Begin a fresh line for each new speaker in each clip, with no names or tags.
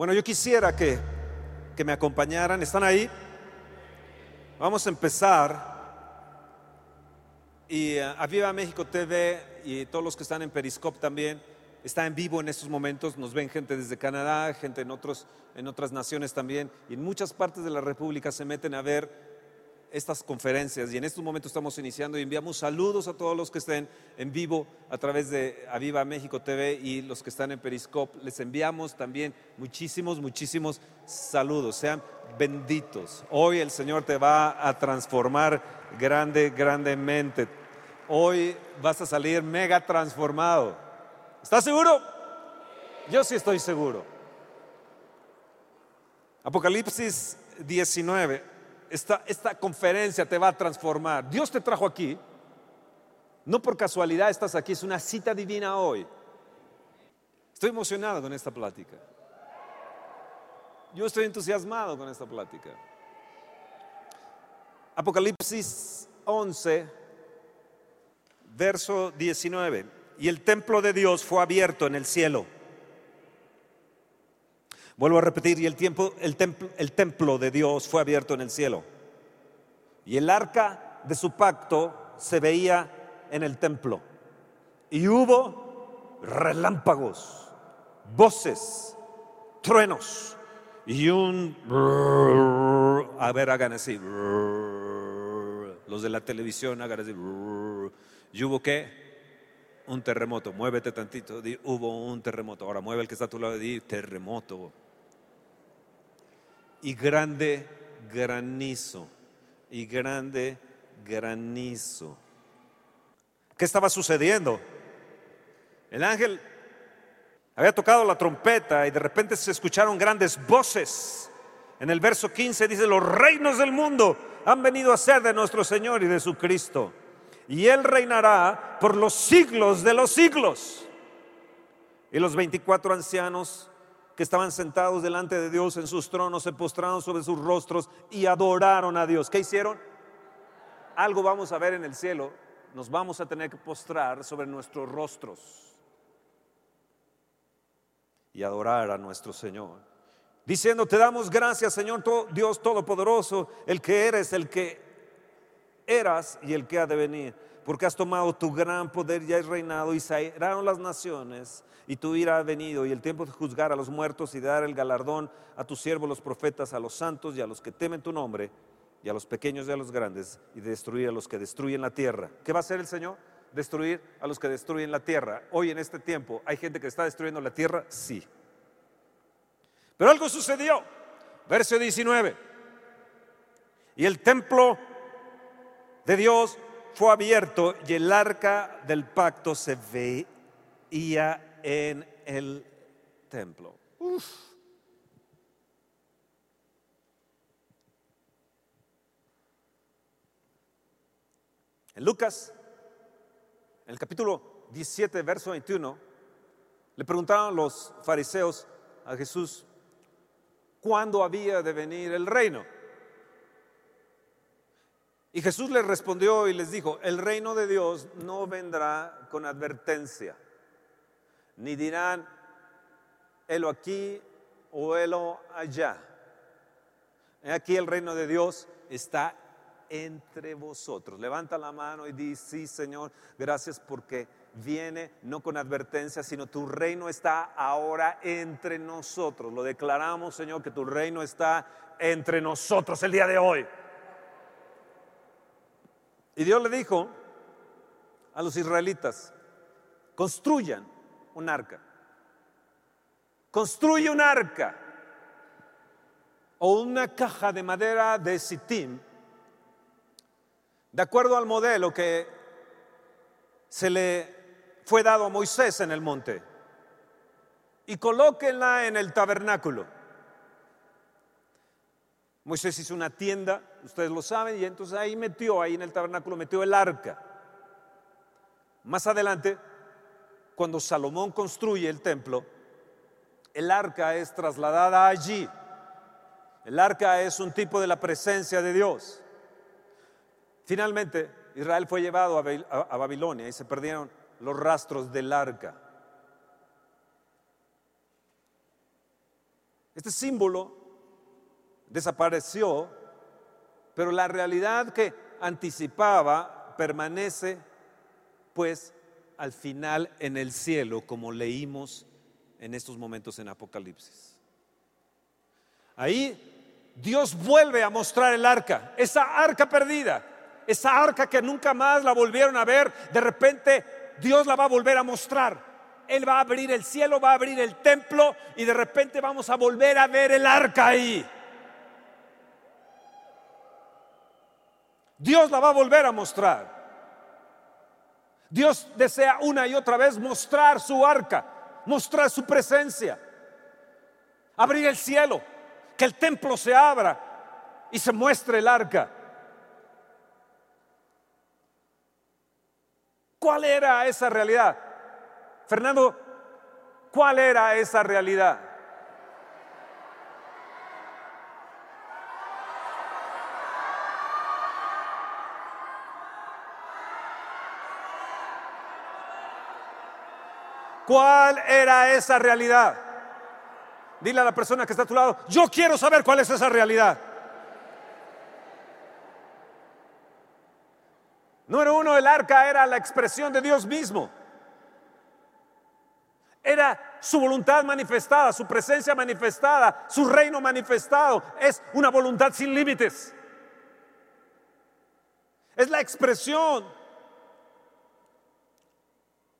Bueno, yo quisiera que, que me acompañaran. ¿Están ahí? Vamos a empezar. Y uh, Aviva México TV y todos los que están en Periscope también está en vivo en estos momentos. Nos ven gente desde Canadá, gente en, otros, en otras naciones también. Y en muchas partes de la República se meten a ver estas conferencias y en estos momentos estamos iniciando y enviamos saludos a todos los que estén en vivo a través de Aviva México TV y los que están en Periscope. Les enviamos también muchísimos, muchísimos saludos. Sean benditos. Hoy el Señor te va a transformar grande, grandemente. Hoy vas a salir mega transformado. ¿Estás seguro? Yo sí estoy seguro. Apocalipsis 19 esta, conferencia te va a transformar. Dios te trajo aquí. No por casualidad estás aquí, es una cita divina hoy. Estoy emocionado con esta plática. Yo estoy entusiasmado con esta plática. Apocalipsis 11, verso 19. Y el templo de Dios fue abierto en el cielo. Vuelvo a repetir, y el, tiempo, el, templo, el templo de Dios fue abierto en el cielo. Y el arca de su pacto se veía en el templo. Y hubo relámpagos, voces, truenos y un... A ver, hagan así. Los de la televisión hagan así. ¿Y hubo qué? Un terremoto. Muévete tantito. Di, hubo un terremoto. Ahora mueve el que está a tu lado y di terremoto y grande granizo, y grande granizo. ¿Qué estaba sucediendo? El ángel había tocado la trompeta y de repente se escucharon grandes voces. En el verso 15 dice, los reinos del mundo han venido a ser de nuestro Señor y de su Cristo. Y Él reinará por los siglos de los siglos. Y los 24 ancianos que estaban sentados delante de Dios en sus tronos, se postraron sobre sus rostros y adoraron a Dios. ¿Qué hicieron? Algo vamos a ver en el cielo, nos vamos a tener que postrar sobre nuestros rostros y adorar a nuestro Señor. Diciendo, te damos gracias, Señor Dios Todopoderoso, el que eres, el que eras y el que ha de venir porque has tomado tu gran poder y has reinado y sairaron las naciones y tu ira ha venido y el tiempo de juzgar a los muertos y de dar el galardón a tus siervos los profetas, a los santos y a los que temen tu nombre y a los pequeños y a los grandes y de destruir a los que destruyen la tierra. ¿Qué va a hacer el Señor? Destruir a los que destruyen la tierra. Hoy en este tiempo hay gente que está destruyendo la tierra, sí. Pero algo sucedió. Verso 19. Y el templo de Dios fue abierto y el arca del pacto se veía en el templo. En Lucas, en el capítulo 17, verso 21, le preguntaron los fariseos a Jesús cuándo había de venir el reino. Y Jesús les respondió y les dijo, el reino de Dios no vendrá con advertencia, ni dirán, helo aquí o helo allá. Aquí el reino de Dios está entre vosotros. Levanta la mano y di, sí Señor, gracias porque viene no con advertencia, sino tu reino está ahora entre nosotros. Lo declaramos, Señor, que tu reino está entre nosotros el día de hoy. Y Dios le dijo a los israelitas, construyan un arca. Construye un arca o una caja de madera de sitim, de acuerdo al modelo que se le fue dado a Moisés en el monte, y colóquenla en el tabernáculo. Moisés hizo una tienda, ustedes lo saben, y entonces ahí metió, ahí en el tabernáculo metió el arca. Más adelante, cuando Salomón construye el templo, el arca es trasladada allí. El arca es un tipo de la presencia de Dios. Finalmente, Israel fue llevado a Babilonia y se perdieron los rastros del arca. Este símbolo desapareció, pero la realidad que anticipaba permanece pues al final en el cielo, como leímos en estos momentos en Apocalipsis. Ahí Dios vuelve a mostrar el arca, esa arca perdida, esa arca que nunca más la volvieron a ver, de repente Dios la va a volver a mostrar. Él va a abrir el cielo, va a abrir el templo y de repente vamos a volver a ver el arca ahí. Dios la va a volver a mostrar. Dios desea una y otra vez mostrar su arca, mostrar su presencia, abrir el cielo, que el templo se abra y se muestre el arca. ¿Cuál era esa realidad? Fernando, ¿cuál era esa realidad? ¿Cuál era esa realidad? Dile a la persona que está a tu lado, yo quiero saber cuál es esa realidad. Número uno, el arca era la expresión de Dios mismo. Era su voluntad manifestada, su presencia manifestada, su reino manifestado. Es una voluntad sin límites. Es la expresión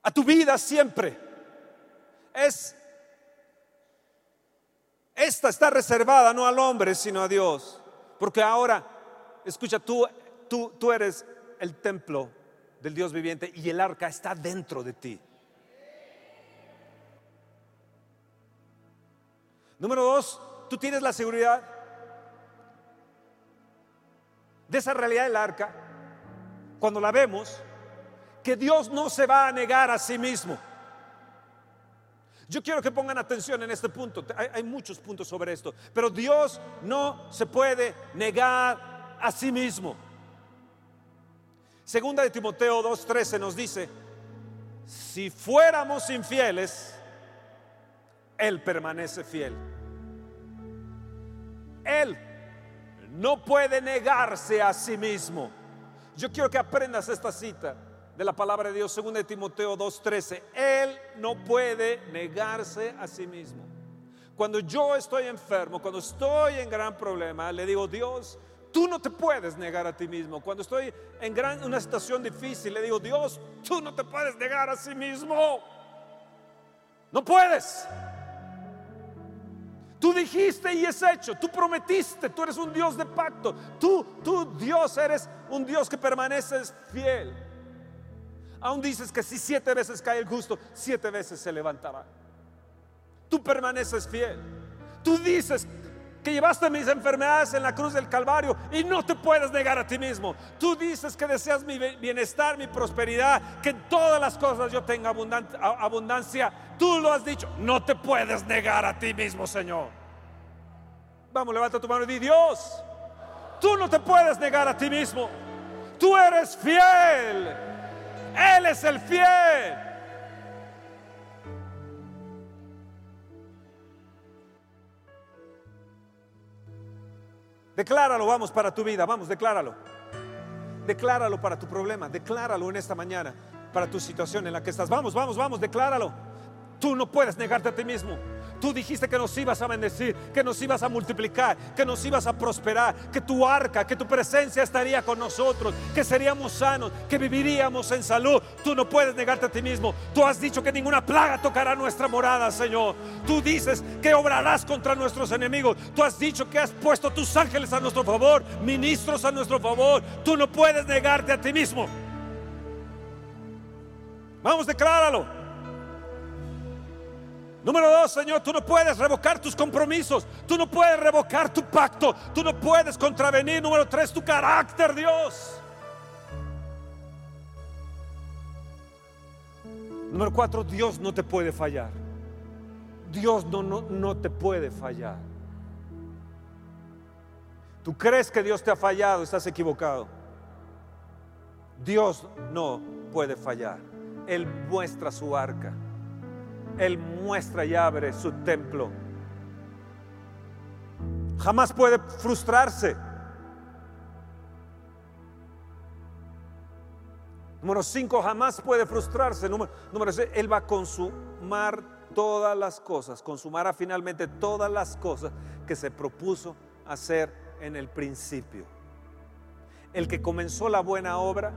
a tu vida siempre. Es esta está reservada no al hombre, sino a Dios. Porque ahora, escucha, tú, tú, tú eres el templo del Dios viviente y el arca está dentro de ti. Número dos, tú tienes la seguridad de esa realidad del arca, cuando la vemos, que Dios no se va a negar a sí mismo. Yo quiero que pongan atención en este punto. Hay, muchos puntos sobre esto. Pero Dios no se puede negar a sí mismo. Segunda de Timoteo 2.13 nos dice, si fuéramos infieles, Él permanece fiel él no puede negarse a sí mismo. Yo quiero que aprendas esta cita de la palabra de Dios, 2 de Timoteo 2:13. Él no puede negarse a sí mismo. Cuando yo estoy enfermo, cuando estoy en gran problema, le digo, Dios, tú no te puedes negar a ti mismo. Cuando estoy en gran, una situación difícil, le digo, Dios, tú no te puedes negar a sí mismo. No puedes. Tú dijiste y es hecho, tú prometiste, tú eres un Dios de pacto, tú, tú Dios eres un Dios que permaneces fiel. Aún dices que si siete veces cae el justo, siete veces se levantará. Tú permaneces fiel. Tú dices que llevaste mis enfermedades en la cruz del Calvario y no te puedes negar a ti mismo. Tú dices que deseas mi bienestar, mi prosperidad, que en todas las cosas yo tenga abundancia. Tú lo has dicho, no te puedes negar a ti mismo, Señor. Vamos, levanta tu mano y di, Dios, tú no te puedes negar a ti mismo. Tú eres fiel. Él es el fiel. Decláralo, vamos, para tu vida, vamos, decláralo. Decláralo para tu problema, decláralo en esta mañana, para tu situación en la que estás. Vamos, vamos, vamos, decláralo. Tú no puedes negarte a ti mismo. Tú dijiste que nos ibas a bendecir, que nos ibas a multiplicar, que nos ibas a prosperar, que tu arca, que tu presencia estaría con nosotros, que seríamos sanos, que viviríamos en salud. Tú no puedes negarte a ti mismo. Tú has dicho que ninguna plaga tocará nuestra morada, Señor. Tú dices que obrarás contra nuestros enemigos. Tú has dicho que has puesto tus ángeles a nuestro favor, ministros a nuestro favor. Tú no puedes negarte a ti mismo. Vamos, decláralo. Número dos, Señor, tú no puedes revocar tus compromisos, tú no puedes revocar tu pacto, tú no puedes contravenir. Número tres, tu carácter, Dios. Número cuatro, Dios no te puede fallar. Dios no, no, no te puede fallar. Tú crees que Dios te ha fallado, estás equivocado. Dios no puede fallar. Él muestra su arca. Él muestra y abre su templo. jamás puede frustrarse. Número cinco, jamás puede frustrarse. Número, número seis, Él va a consumar todas las cosas, consumará finalmente todas las cosas que se propuso hacer en el principio. El que comenzó la buena obra,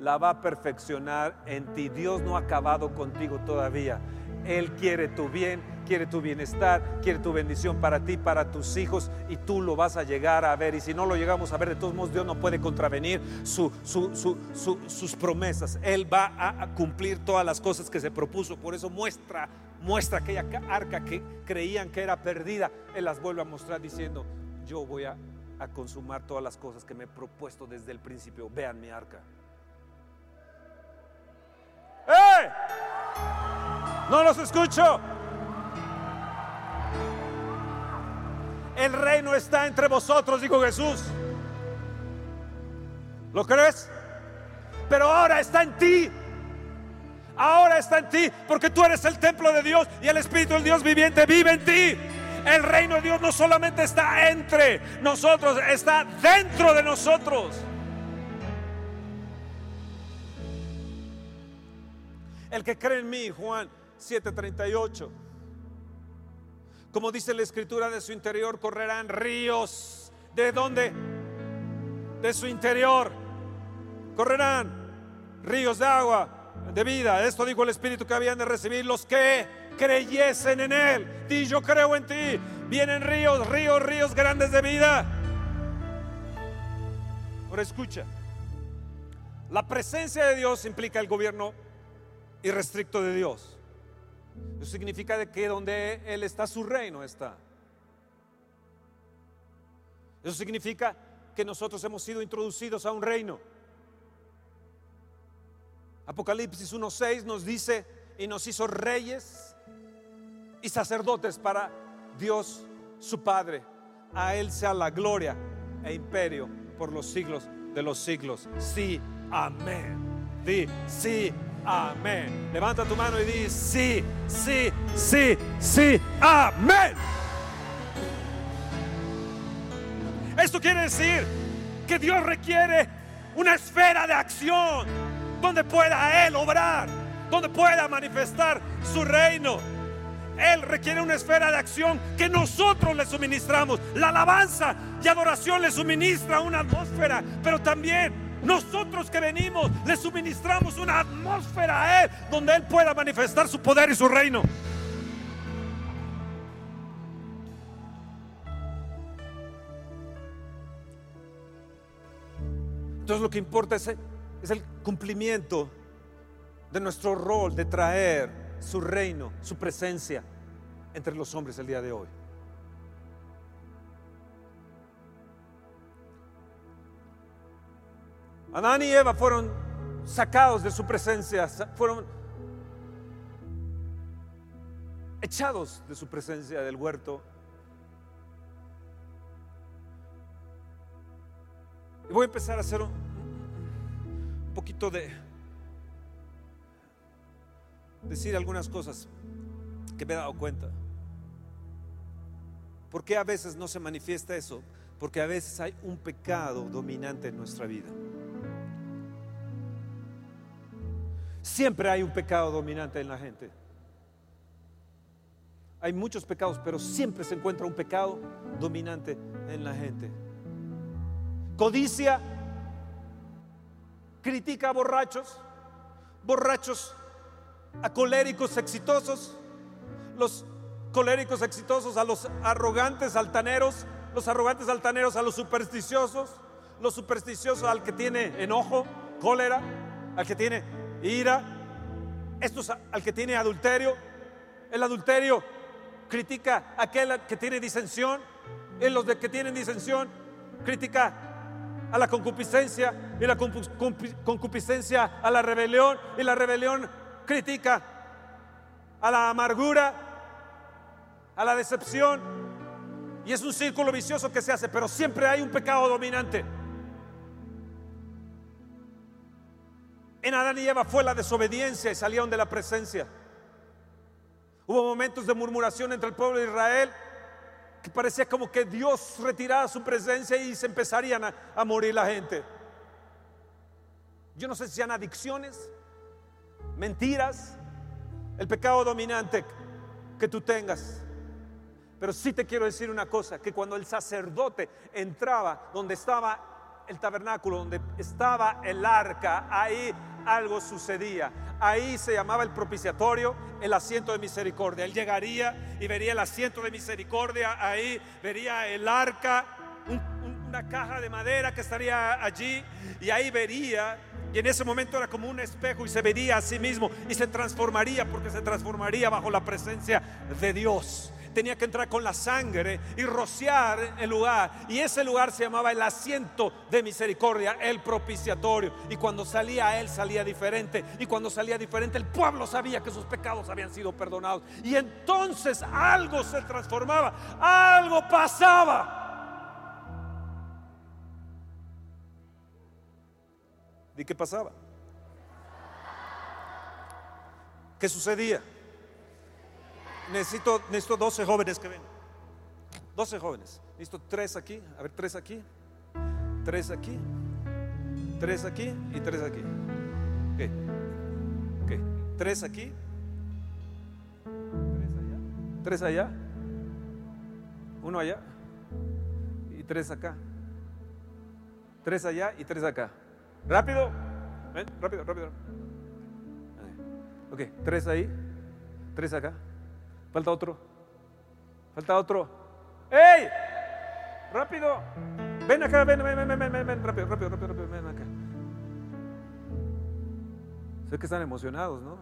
la va a perfeccionar en ti. Dios no ha acabado contigo todavía. Él quiere tu bien, quiere tu bienestar, quiere tu bendición para ti, para tus hijos, y tú lo vas a llegar a ver. Y si no lo llegamos a ver, de todos modos Dios no puede contravenir sus promesas. Él va a cumplir todas las cosas que se propuso. Por eso muestra, muestra aquella arca que creían que era perdida. Él las vuelve a mostrar diciendo, yo voy a, a consumar todas las cosas que me he propuesto desde el principio. Vean mi arca. No los escucho. El reino está entre vosotros, dijo Jesús. ¿Lo crees? Pero ahora está en ti. Ahora está en ti porque tú eres el templo de Dios y el Espíritu del Dios viviente vive en ti. El reino de Dios no solamente está entre nosotros, está dentro de nosotros. El que cree en mí, Juan 7:38. Como dice la escritura, de su interior correrán ríos. ¿De dónde? De su interior. Correrán ríos de agua, de vida. Esto dijo el Espíritu que habían de recibir los que creyesen en Él. Di, yo creo en ti. Vienen ríos, ríos, ríos grandes de vida. Ahora escucha. La presencia de Dios implica el gobierno irrestricto de Dios. Eso significa de que donde Él está, su reino está. Eso significa que nosotros hemos sido introducidos a un reino. Apocalipsis 1.6 nos dice, y nos hizo reyes y sacerdotes para Dios su Padre. A Él sea la gloria e imperio por los siglos de los siglos. Sí, amén. Di, sí, Amén. Levanta tu mano y di, sí, sí, sí, sí, amén. Esto quiere decir que Dios requiere una esfera de acción donde pueda Él obrar, donde pueda manifestar su reino. Él requiere una esfera de acción que nosotros le suministramos. La alabanza y adoración le suministra una atmósfera, pero también nosotros que venimos le suministramos una atmósfera a Él donde Él pueda manifestar su poder y su reino. Entonces lo que importa es, es el cumplimiento de nuestro rol de traer su reino, su presencia entre los hombres el día de hoy. Adán y Eva fueron sacados de su presencia, fueron echados de su presencia del huerto. Y voy a empezar a hacer un, poquito de decir algunas cosas que me he dado cuenta. ¿Por qué a veces no se manifiesta eso? Porque a veces hay un pecado dominante en nuestra vida. Siempre hay un pecado dominante en la gente. Hay muchos pecados, pero siempre se encuentra un pecado dominante en la gente. Codicia, critica a borrachos, borrachos a coléricos exitosos, los coléricos exitosos a los arrogantes altaneros, los arrogantes altaneros a los supersticiosos, los supersticiosos al que tiene enojo, cólera, al que tiene ira. Esto es al que tiene adulterio. El adulterio critica a aquel que tiene disensión. En los de que tienen disensión critica a la concupiscencia y la concupiscencia a la rebelión y la rebelión critica a la amargura, a la decepción. Y es un círculo vicioso que se hace, pero siempre hay un pecado dominante. En Adán y Eva fue la desobediencia y salieron de la presencia. Hubo momentos de murmuración entre el pueblo de Israel que parecía como que Dios retirara su presencia y se empezarían a, a morir la gente. Yo no sé si sean adicciones, mentiras, el pecado dominante que tú tengas. Pero sí te quiero decir una cosa, que cuando el sacerdote entraba donde estaba el tabernáculo, donde estaba el arca, ahí algo sucedía. Ahí se llamaba el propiciatorio, el asiento de misericordia. Él llegaría y vería el asiento de misericordia, ahí vería el arca, una caja de madera que estaría allí, y ahí vería y en ese momento era como un espejo y se vería a sí mismo y se transformaría porque se transformaría bajo la presencia de Dios tenía que entrar con la sangre y rociar el lugar. Y ese lugar se llamaba el asiento de misericordia, el propiciatorio. Y cuando salía él salía diferente. Y cuando salía diferente el pueblo sabía que sus pecados habían sido perdonados. Y entonces algo se transformaba, algo pasaba. ¿Y qué pasaba? ¿Qué sucedía? Necesito, necesito 12 jóvenes que ven. 12 jóvenes. Necesito tres aquí. A ver, tres aquí. Tres aquí. Tres aquí y tres aquí. ¿Qué? ¿Qué? Tres aquí. Tres allá. Tres allá. Uno allá. Y tres acá. Tres allá y tres acá. Rápido. Ven, rápido, rápido. Ok, tres ahí. Tres acá. Falta otro. Falta otro. ¡Ey! Rápido. Ven acá, ven, ven, ven, ven, ven, ven, rápido, rápido, rápido, rápido, ven acá. Sé que están emocionados, ¿no?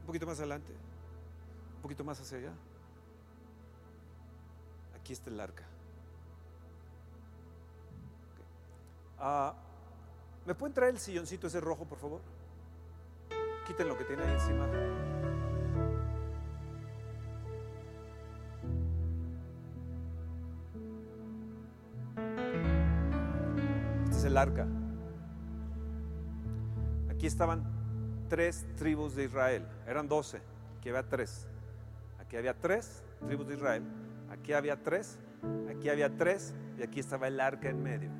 Un poquito más adelante. Un poquito más hacia allá. Aquí está el arca. Ah, ¿Me pueden traer el silloncito ese rojo, por favor? Quiten lo que tiene ahí encima. Arca. Aquí estaban tres tribus de Israel, eran doce, aquí había tres. Aquí había tres tribus de Israel, aquí había tres, aquí había tres y aquí estaba el arca en medio.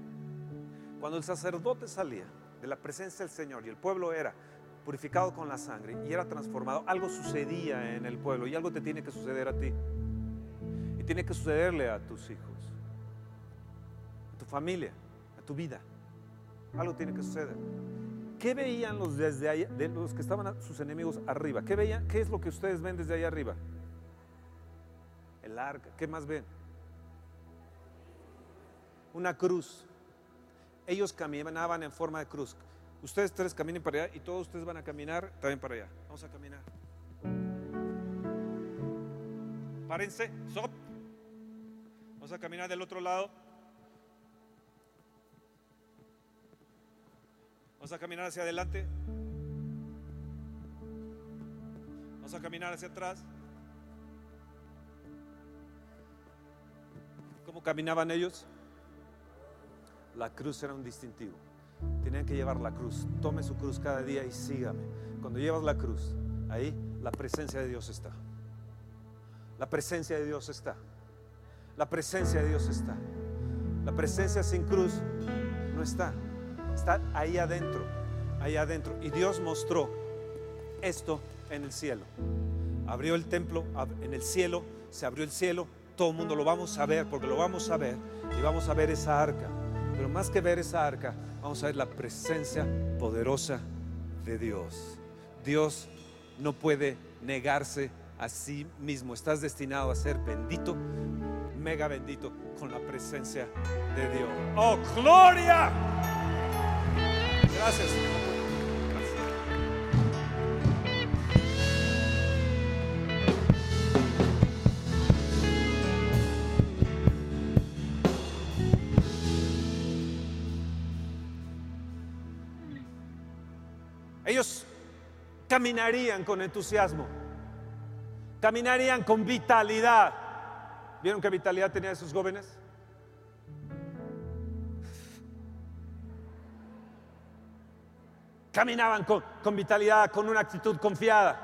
Cuando el sacerdote salía de la presencia del Señor y el pueblo era purificado con la sangre y era transformado, algo sucedía en el pueblo y algo te tiene que suceder a ti. Y tiene que sucederle a tus hijos, a tu familia, a tu vida. Algo tiene que suceder. ¿Qué veían los desde allá, de los que estaban sus enemigos arriba? ¿Qué veían? ¿Qué es lo que ustedes ven desde allá arriba? El arca. ¿Qué más ven? Una cruz. Ellos caminaban en forma de cruz. Ustedes tres caminen para allá y todos ustedes van a caminar también para allá. Vamos a caminar. Párense, stop. Vamos a caminar del otro lado. Vamos a caminar hacia adelante. Vamos a caminar hacia atrás. ¿Cómo caminaban ellos? La cruz era un distintivo. Tenían que llevar la cruz. Tome su cruz cada día y sígame. Cuando llevas la cruz, ahí la presencia de Dios está. La presencia de Dios está. La presencia de Dios está. La presencia sin cruz no está está ahí adentro, ahí adentro. Y Dios mostró esto en el cielo. Abrió el templo en el cielo, se abrió el cielo, todo el mundo lo vamos a ver porque lo vamos a ver y vamos a ver esa arca. Pero más que ver esa arca, vamos a ver la presencia poderosa de Dios. Dios no puede negarse a sí mismo. Estás destinado a ser bendito, mega bendito con la presencia de Dios. Oh, gloria. Gracias. Ellos caminarían con entusiasmo, caminarían con vitalidad. ¿Vieron qué vitalidad tenían esos jóvenes? Caminaban con, vitalidad, con una actitud confiada.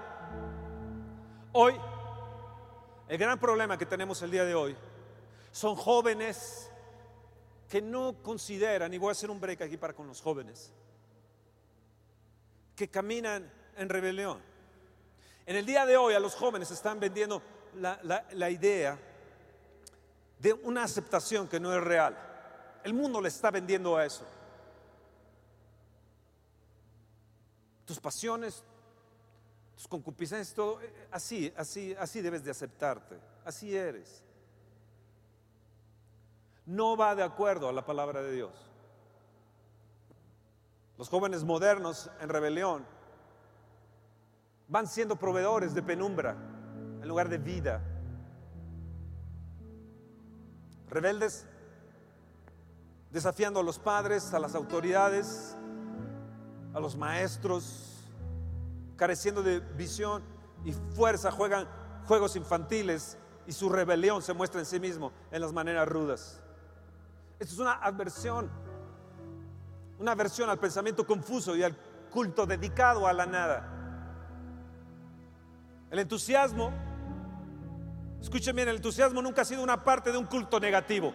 Hoy El gran problema que tenemos el día de hoy son jóvenes que no consideran, y voy a hacer un break aquí para con los jóvenes, que caminan en rebelión. En el día de hoy a los jóvenes están vendiendo la, la idea de una aceptación que no es real. El mundo le está vendiendo a eso. Tus pasiones, tus concupiscencias, todo, eh, así, así, así debes de aceptarte. Así eres. No va de acuerdo a la palabra de Dios. Los jóvenes modernos en rebelión van siendo proveedores de penumbra en lugar de vida. rebeldes, desafiando a los padres, a las autoridades, a los maestros, careciendo de visión y fuerza, juegan juegos infantiles y su rebelión se muestra en sí mismo en las maneras rudas. Esto es una adversión, una aversión al pensamiento confuso y al culto dedicado a la nada. El entusiasmo Escuchen bien, el entusiasmo nunca ha sido una parte de un culto negativo.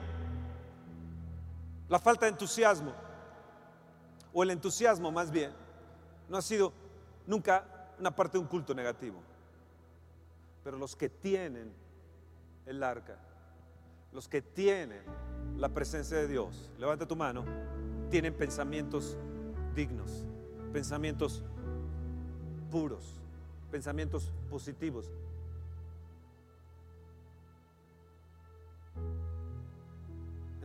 La falta de entusiasmo, o el entusiasmo más bien, no ha sido nunca una parte de un culto negativo. Pero los que tienen el arca, los que tienen la presencia de Dios, levanta tu mano, tienen pensamientos dignos, pensamientos puros, pensamientos positivos,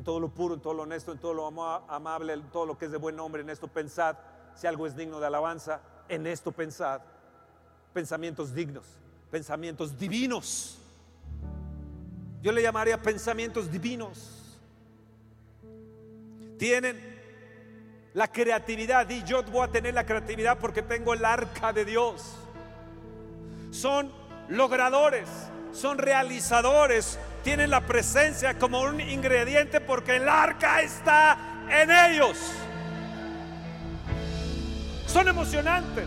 en todo lo puro, en todo lo honesto, en todo lo amable, en todo lo que es de buen nombre, en esto pensad, si algo es digno de alabanza, en esto pensad. Pensamientos dignos, pensamientos divinos. Yo le llamaría pensamientos divinos. Tienen la creatividad y yo voy a tener la creatividad porque tengo el arca de Dios. Son logradores, son realizadores, tienen la presencia como un ingrediente porque el arca está en ellos. Son emocionantes,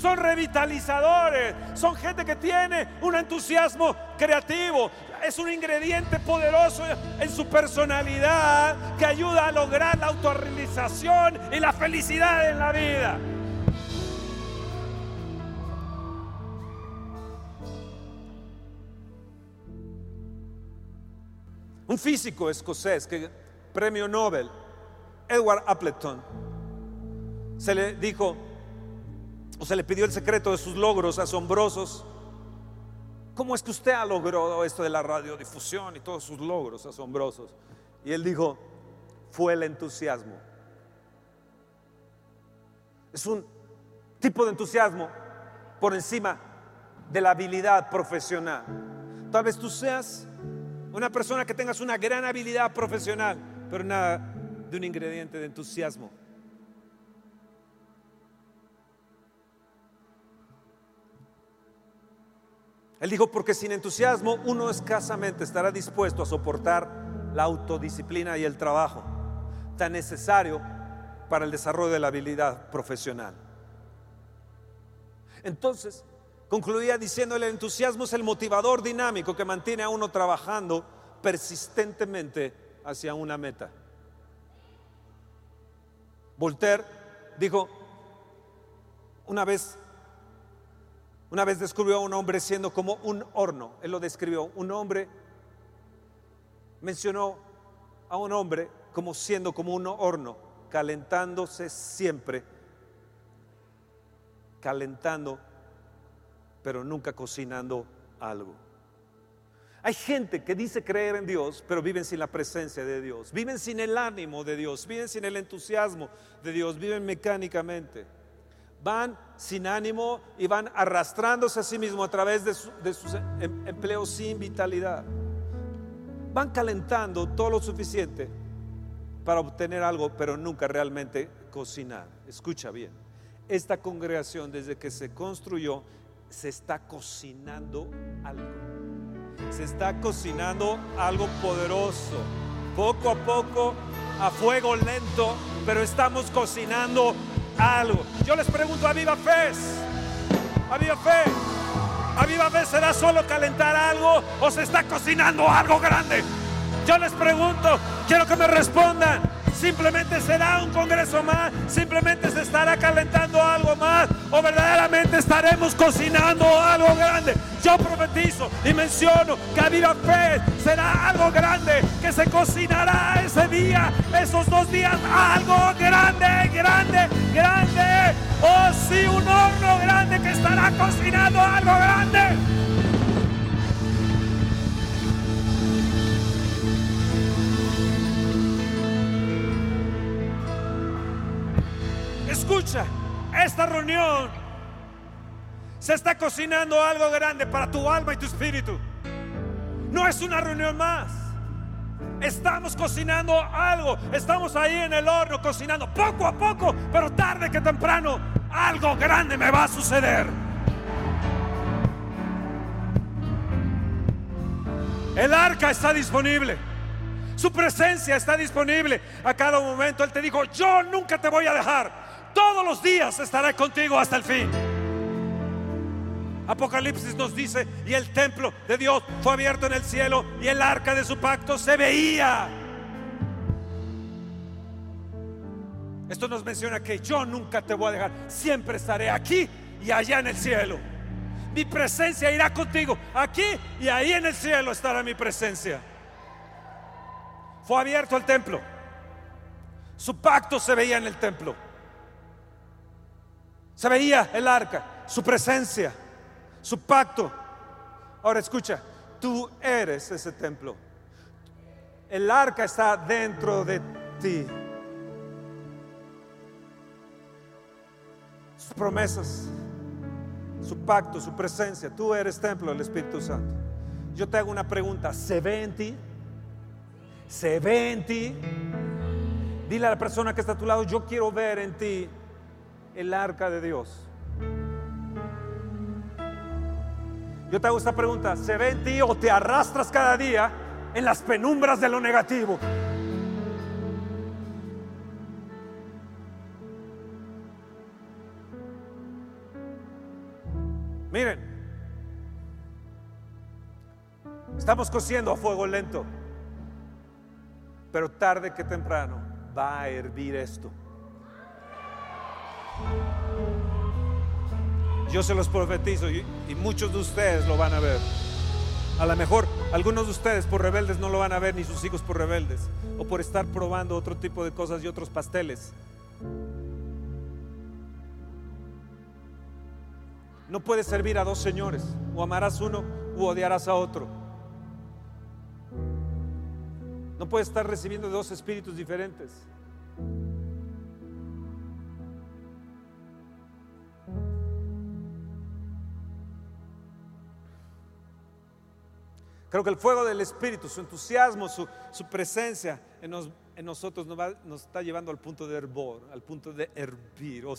son revitalizadores, son gente que tiene un entusiasmo creativo. Es un ingrediente poderoso en su personalidad que ayuda a lograr la autorrealización y la felicidad en la vida. Un físico escocés, que, premio Nobel, Edward Appleton, se le dijo, o se le pidió el secreto de sus logros asombrosos. ¿Cómo es que usted ha logrado esto de la radiodifusión y todos sus logros asombrosos? Y él dijo, fue el entusiasmo. Es un tipo de entusiasmo por encima de la habilidad profesional. Tal vez tú seas una persona que tengas una gran habilidad profesional, pero nada de un ingrediente de entusiasmo. Él dijo, porque sin entusiasmo uno escasamente estará dispuesto a soportar la autodisciplina y el trabajo tan necesario para el desarrollo de la habilidad profesional. Entonces, Concluía diciéndole, el entusiasmo es el motivador dinámico que mantiene a uno trabajando persistentemente hacia una meta. Voltaire dijo, una vez, una vez descubrió a un hombre siendo como un horno, él lo describió, un hombre mencionó a un hombre como siendo como un horno, calentándose siempre, calentando pero nunca cocinando algo. Hay gente que dice creer en Dios, pero viven sin la presencia de Dios, viven sin el ánimo de Dios, viven sin el entusiasmo de Dios, viven mecánicamente. Van sin ánimo y van arrastrándose a sí mismos a través de, de sus em, empleos sin vitalidad. Van calentando todo lo suficiente para obtener algo, pero nunca realmente cocinar. Escucha bien, esta congregación desde que se construyó se está cocinando algo. Se está cocinando algo poderoso. Poco a poco, a fuego lento, pero estamos cocinando algo. Yo les pregunto a Viva Fe, a Viva Fe, Aviva Fe será solo calentar algo o se está cocinando algo grande. Yo les pregunto, quiero que me respondan. Simplemente será un congreso más, simplemente se estará calentando algo más o verdaderamente estaremos cocinando algo grande. Yo profetizo y menciono que a Viva Fe será algo grande, que se cocinará ese día, esos dos días, algo grande, grande, grande. Oh, sí, un horno grande que estará cocinando algo grande. Escucha, esta reunión se está cocinando algo grande para tu alma y tu espíritu. No es una reunión más. Estamos cocinando algo. Estamos ahí en el horno cocinando poco a poco, pero tarde que temprano algo grande me va a suceder. El arca está disponible. Su presencia está disponible a cada momento. Él te dijo, yo nunca te voy a dejar. Todos los días estaré contigo hasta el fin. Apocalipsis nos dice, y el templo de Dios fue abierto en el cielo y el arca de su pacto se veía. Esto nos menciona que yo nunca te voy a dejar, siempre estaré aquí y allá en el cielo. Mi presencia irá contigo, aquí y ahí en el cielo estará mi presencia. Fue abierto el templo, su pacto se veía en el templo, se veía el arca, su presencia su pacto. Ahora escucha, tú eres ese templo. El arca está dentro de ti. Sus promesas, su pacto, su presencia. Tú eres templo del Espíritu Santo. Yo te hago una pregunta. ¿Se ve en ti? ¿Se ve en ti? Dile a la persona que está a tu lado, yo quiero ver en ti el arca de Dios. Yo te hago esta pregunta, ¿se ve en ti o te arrastras cada día en las penumbras de lo negativo? Miren, estamos cociendo a fuego lento, pero tarde que temprano va a hervir esto. Yo se los profetizo y, muchos de ustedes lo van a ver. A lo mejor algunos de ustedes por rebeldes no lo van a ver, ni sus hijos por rebeldes, o por estar probando otro tipo de cosas y otros pasteles. No puedes servir a dos señores, o amarás uno o odiarás a otro. No puedes estar recibiendo dos espíritus diferentes. Creo que el fuego del Espíritu, su entusiasmo, su, presencia en, nosotros nos, está llevando al punto de hervor, al punto de hervir. Oh,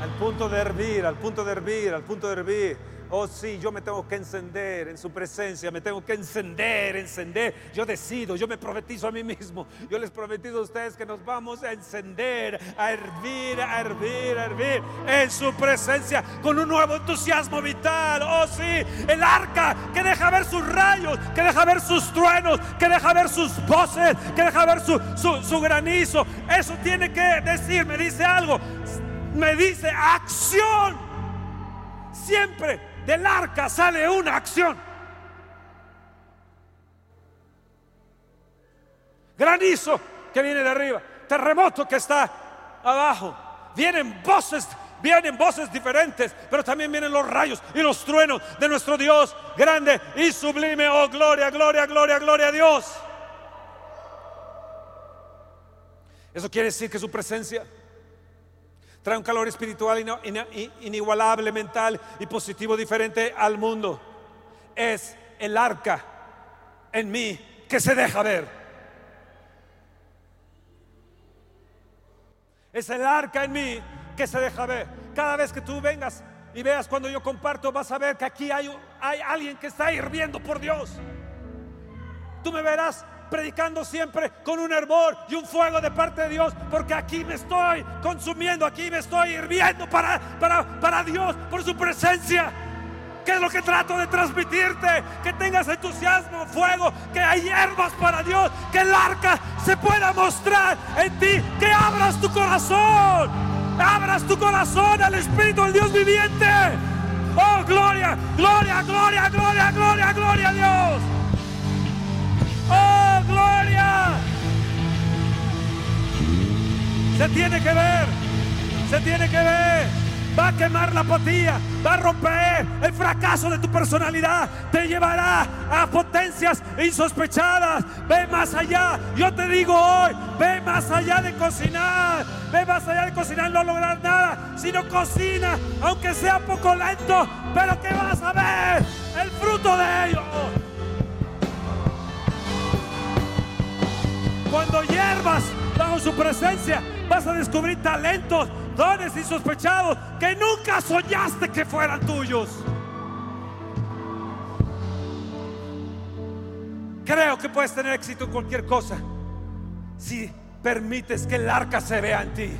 al punto de hervir, al punto de hervir, al punto de hervir. Oh sí, yo me tengo que encender en su presencia, me tengo que encender, encender. Yo decido, yo me profetizo a mí mismo. Yo les profetizo a ustedes que nos vamos a encender, a hervir, a hervir, a hervir en su presencia con un nuevo entusiasmo vital. Oh sí, el arca que deja ver sus rayos, que deja ver sus truenos, que deja ver sus voces, que deja ver su, su, su granizo. Eso tiene que decir, me dice algo. Me dice acción. Siempre del arca sale una acción. Granizo que viene de arriba, terremoto que está abajo. Vienen voces, vienen voces diferentes, pero también vienen los rayos y los truenos de nuestro Dios grande y sublime. Oh, gloria, gloria, gloria, gloria a Dios. Eso quiere decir que su presencia trae un calor espiritual inigualable, mental y positivo diferente al mundo. Es el arca en mí que se deja ver. Es el arca en mí que se deja ver. Cada vez que tú vengas y veas cuando yo comparto, vas a ver que aquí hay, hay alguien que está hirviendo por Dios. Tú me verás predicando siempre con un hervor y un fuego de parte de Dios, porque aquí me estoy consumiendo, aquí me estoy hirviendo para, para, para Dios, por su presencia. ¿Qué es lo que trato de transmitirte? Que tengas entusiasmo, fuego, que hay hierbas para Dios, que el arca se pueda mostrar en ti, que abras tu corazón, abras tu corazón al Espíritu del Dios viviente. Oh, gloria, gloria, gloria, gloria, gloria, gloria a Dios. Gloria. Se tiene que ver, se tiene que ver va a quemar la apatía, va a romper el fracaso de tu personalidad, te llevará a potencias insospechadas. Ve más allá, yo te digo hoy, ve más allá de cocinar, ve más allá de cocinar no lograr nada, sino cocina, aunque sea poco lento, pero que vas a ver el fruto de ello. Cuando hierbas bajo su presencia, vas a descubrir talentos dones insospechados que nunca soñaste que fueran tuyos. Creo que puedes tener éxito en cualquier cosa si permites que el arca se vea en ti.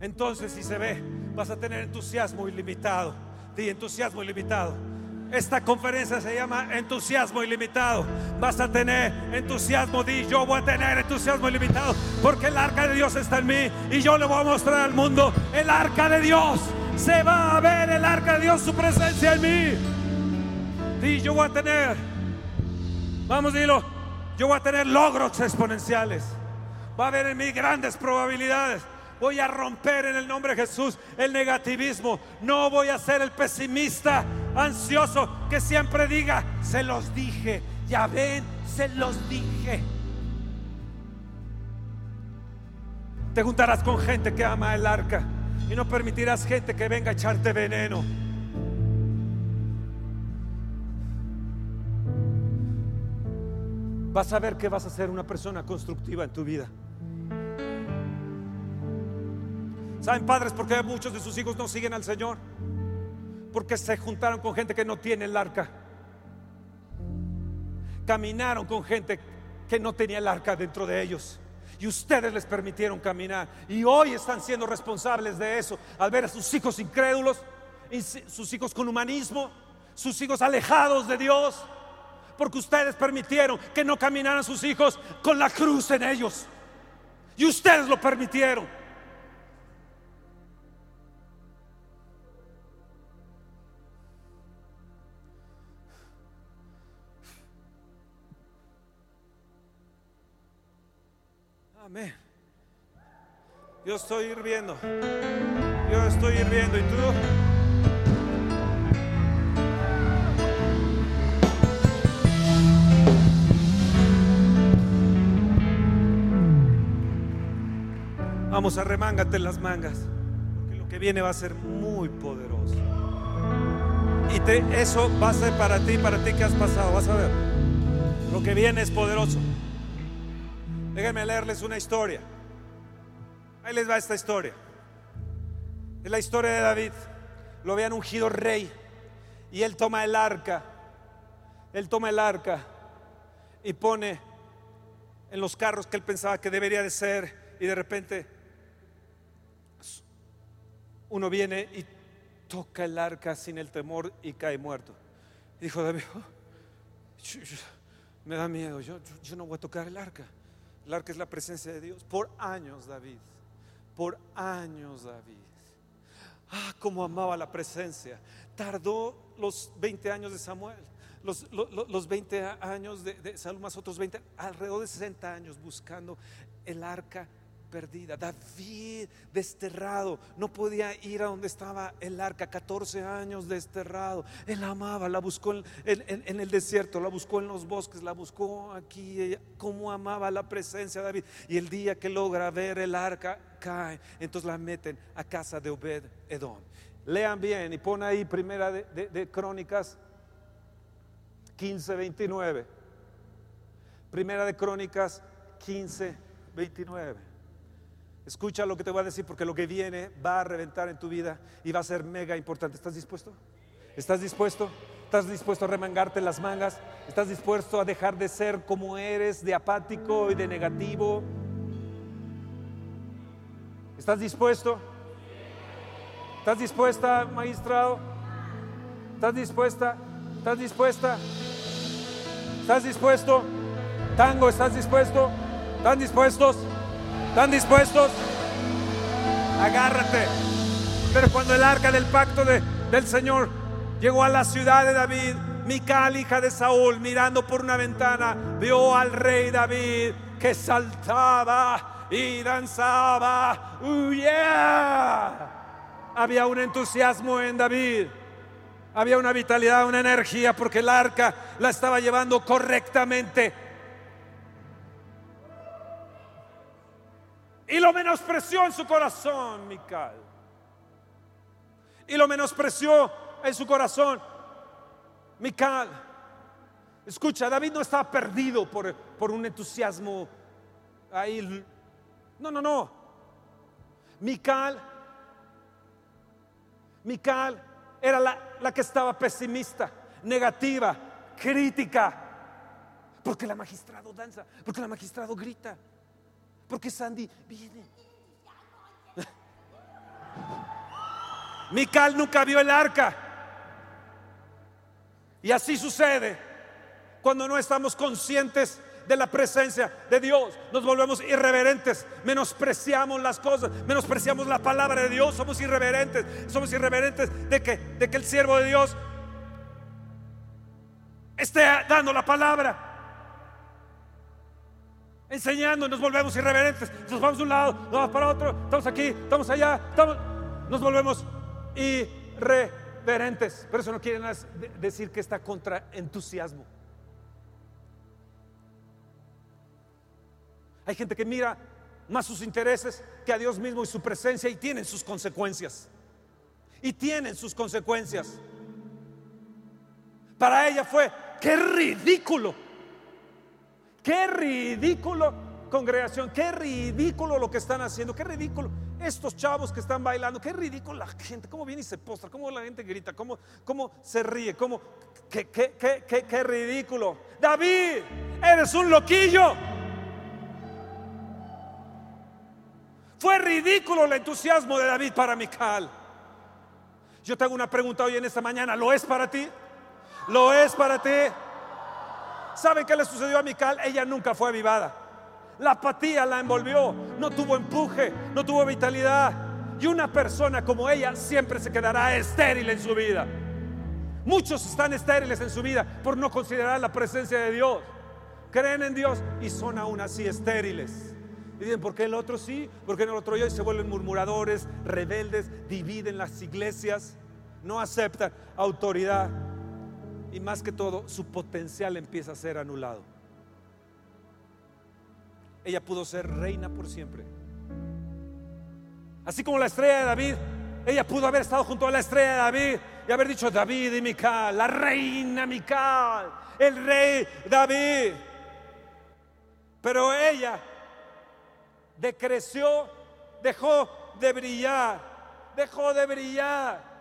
Entonces, si se ve, vas a tener entusiasmo ilimitado. Di entusiasmo ilimitado. Esta conferencia se llama entusiasmo ilimitado. Vas a tener entusiasmo, di yo voy a tener entusiasmo ilimitado porque el arca de Dios está en mí y yo le voy a mostrar al mundo el arca de Dios. Se va a ver el arca de Dios, su presencia en mí. Di yo voy a tener, vamos, dilo, yo voy a tener logros exponenciales. Va a haber en mí grandes probabilidades. Voy a romper en el nombre de Jesús el negativismo. No voy a ser el pesimista ansioso que siempre diga, se los dije, ya ven, se los dije. Te juntarás con gente que ama el arca y no permitirás gente que venga a echarte veneno. Vas a ver que vas a ser una persona constructiva en tu vida. ¿Saben padres por qué muchos de sus hijos no siguen al Señor? Porque se juntaron con gente que no tiene el arca. Caminaron con gente que no tenía el arca dentro de ellos. Y ustedes les permitieron caminar. Y hoy están siendo responsables de eso. Al ver a sus hijos incrédulos, sus hijos con humanismo, sus hijos alejados de Dios. Porque ustedes permitieron que no caminaran sus hijos con la cruz en ellos. Y ustedes lo permitieron. Amén. Yo estoy hirviendo. Yo estoy hirviendo. ¿Y tú? Vamos, arremángate las mangas. Porque lo que viene va a ser muy poderoso. Y eso va a ser para ti, para ti que has pasado. Vas a ver. Lo que viene es poderoso. Déjenme leerles una historia. Ahí les va esta historia. Es la historia de David. Lo habían ungido rey y él toma el arca. Él toma el arca y pone en los carros que él pensaba que debería de ser y de repente uno viene y toca el arca sin el temor y cae muerto. dijo David, oh, me da miedo, yo, yo no voy a tocar el arca. El arca es la presencia de Dios. Por años, David. Por años, David. Ah, cómo amaba la presencia. Tardó los 20 años de Samuel. Los, los, 20 años de, de Salud más otros 20, alrededor de 60 años buscando el arca perdida. David desterrado, no podía ir a donde estaba el arca, 14 años desterrado. Él amaba, la buscó en, el desierto, la buscó en los bosques, la buscó aquí. Cómo amaba la presencia de David. Y el día que logra ver el arca, cae. Entonces la meten a casa de Obed Edom. Lean bien y pon ahí primera de, de Crónicas 15, 29. Primera de Crónicas 15, 29. Escucha lo que te voy a decir porque lo que viene va a reventar en tu vida y va a ser mega importante. ¿Estás dispuesto? ¿Estás dispuesto? ¿Estás dispuesto a remangarte las mangas? ¿Estás dispuesto a dejar de ser como eres, de apático y de negativo? ¿Estás dispuesto? ¿Estás dispuesta, magistrado? ¿Estás dispuesta? ¿Estás dispuesta? ¿Estás dispuesto? Tango, ¿estás dispuesto? ¿Están dispuestos? ¿Están dispuestos? Agárrate. Pero cuando el arca del pacto del Señor llegó a la ciudad de David, Mical, hija de Saúl, mirando por una ventana, vio al rey David que saltaba y danzaba. ¡Uh, Había un entusiasmo en David. Había una vitalidad, una energía, porque el arca la estaba llevando correctamente. Y lo menospreció en su corazón, Mical. Y lo menospreció en su corazón. Mical, escucha, David no estaba perdido por, por un entusiasmo ahí. No, no, no. Mical, Mical era la, que estaba pesimista, negativa, crítica. Porque la magistrado danza, porque la magistrado grita, porque Sandy viene. Mical nunca vio el arca. Y así sucede cuando no estamos conscientes de la presencia de Dios. Nos volvemos irreverentes, menospreciamos las cosas, menospreciamos la palabra de Dios, somos irreverentes, somos irreverentes de que, de que el siervo de Dios esté dando la palabra. Enseñando, nos volvemos irreverentes, nos vamos de un lado, nos vamos para otro, estamos aquí, estamos allá, nos volvemos irreverentes. Pero eso no quiere decir que está contra entusiasmo. Hay gente que mira más sus intereses que a Dios mismo y su presencia y tienen sus consecuencias. Y tienen sus consecuencias. Para ella fue, qué ridículo. Qué ridículo, congregación. Qué ridículo lo que están haciendo. Qué ridículo. Estos chavos que están bailando. Qué ridículo la gente. Cómo viene y se postra. Cómo la gente grita. Cómo, cómo se ríe. Cómo, qué, qué, qué, qué ridículo. David, eres un loquillo. Fue ridículo el entusiasmo de David para Mical. Yo tengo una pregunta hoy en esta mañana. ¿Lo es para ti? ¿Lo es para ti? ¿Saben qué le sucedió a Mical? Ella nunca fue avivada. La apatía la envolvió. No tuvo empuje, no tuvo vitalidad. Y una persona como ella siempre se quedará estéril en su vida. Muchos están estériles en su vida por no considerar la presencia de Dios. Creen en Dios y son aún así estériles. Y dicen, ¿por qué el otro sí? ¿Por qué el otro yo? Y se vuelven murmuradores, rebeldes, dividen las iglesias, no aceptan autoridad. Y más que todo, su potencial empieza a ser anulado. Ella pudo ser reina por siempre. Así como la estrella de David, ella pudo haber estado junto a la estrella de David y haber dicho David y Mical, la reina Mical, el rey David. Pero ella decreció, dejó de brillar, dejó de brillar.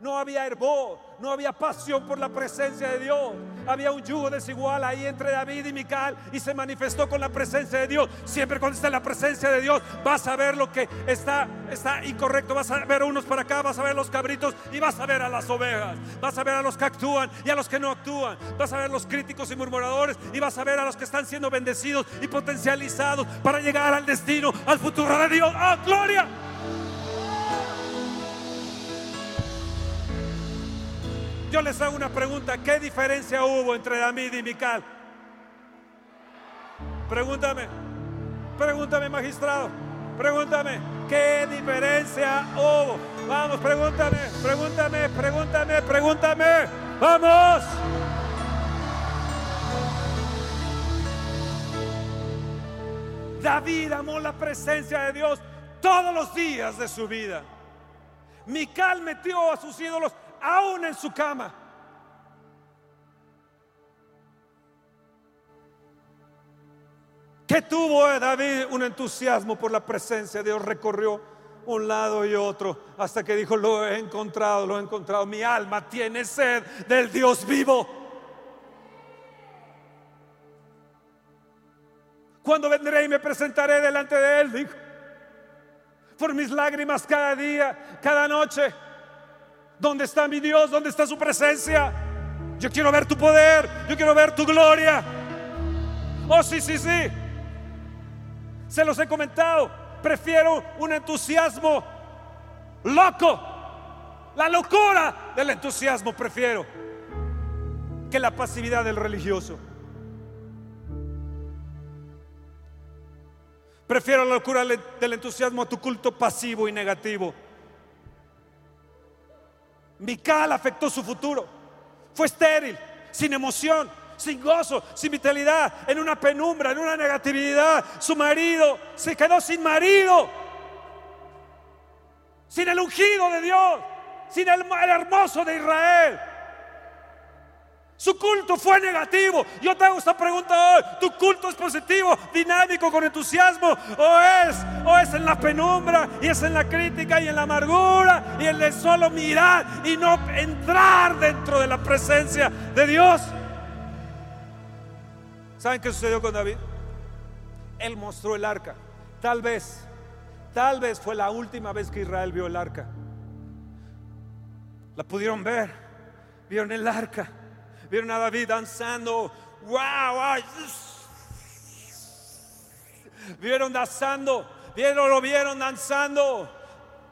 No había hervor, no había pasión por la presencia de Dios. Había un yugo desigual ahí entre David y Mical y se manifestó con la presencia de Dios. Siempre cuando está en la presencia de Dios, vas a ver lo que está, está incorrecto. Vas a ver unos para acá, vas a ver los cabritos y vas a ver a las ovejas. Vas a ver a los que actúan y a los que no actúan. Vas a ver los críticos y murmuradores y vas a ver a los que están siendo bendecidos y potencializados para llegar al destino, al futuro de Dios. ¡Ah, gloria! Yo les hago una pregunta, ¿qué diferencia hubo entre David y Mical? Pregúntame, pregúntame magistrado, pregúntame, ¿qué diferencia hubo? Vamos, pregúntame, pregúntame, pregúntame, pregúntame, vamos. David amó la presencia de Dios todos los días de su vida. Mical metió a sus ídolos aún en su cama. Que tuvo David un entusiasmo por la presencia de Dios, recorrió un lado y otro, hasta que dijo, lo he encontrado, lo he encontrado. Mi alma tiene sed del Dios vivo. Cuando vendré y me presentaré delante de Él, dijo, por mis lágrimas cada día, cada noche. ¿Dónde está mi Dios? ¿Dónde está su presencia? Yo quiero ver tu poder, yo quiero ver tu gloria. Oh, sí, sí, sí. Se los he comentado. Prefiero un entusiasmo loco. La locura del entusiasmo prefiero que la pasividad del religioso. Prefiero la locura del entusiasmo a tu culto pasivo y negativo. Mical afectó su futuro. Fue estéril, sin emoción, sin gozo, sin vitalidad, en una penumbra, en una negatividad. Su marido se quedó sin marido, sin el ungido de Dios, sin el, hermoso de Israel. Su culto fue negativo. Yo te hago esta pregunta hoy. ¿Tu culto es positivo, dinámico, con entusiasmo? ¿O es, o es en la penumbra y es en la crítica y en la amargura y en el solo mirar y no entrar dentro de la presencia de Dios? ¿Saben qué sucedió con David? Él mostró el arca. Tal vez, tal vez fue la última vez que Israel vio el arca. La pudieron ver, vieron el arca, vieron a David danzando. ¡Wow! Vieron danzando, vieron, lo vieron danzando,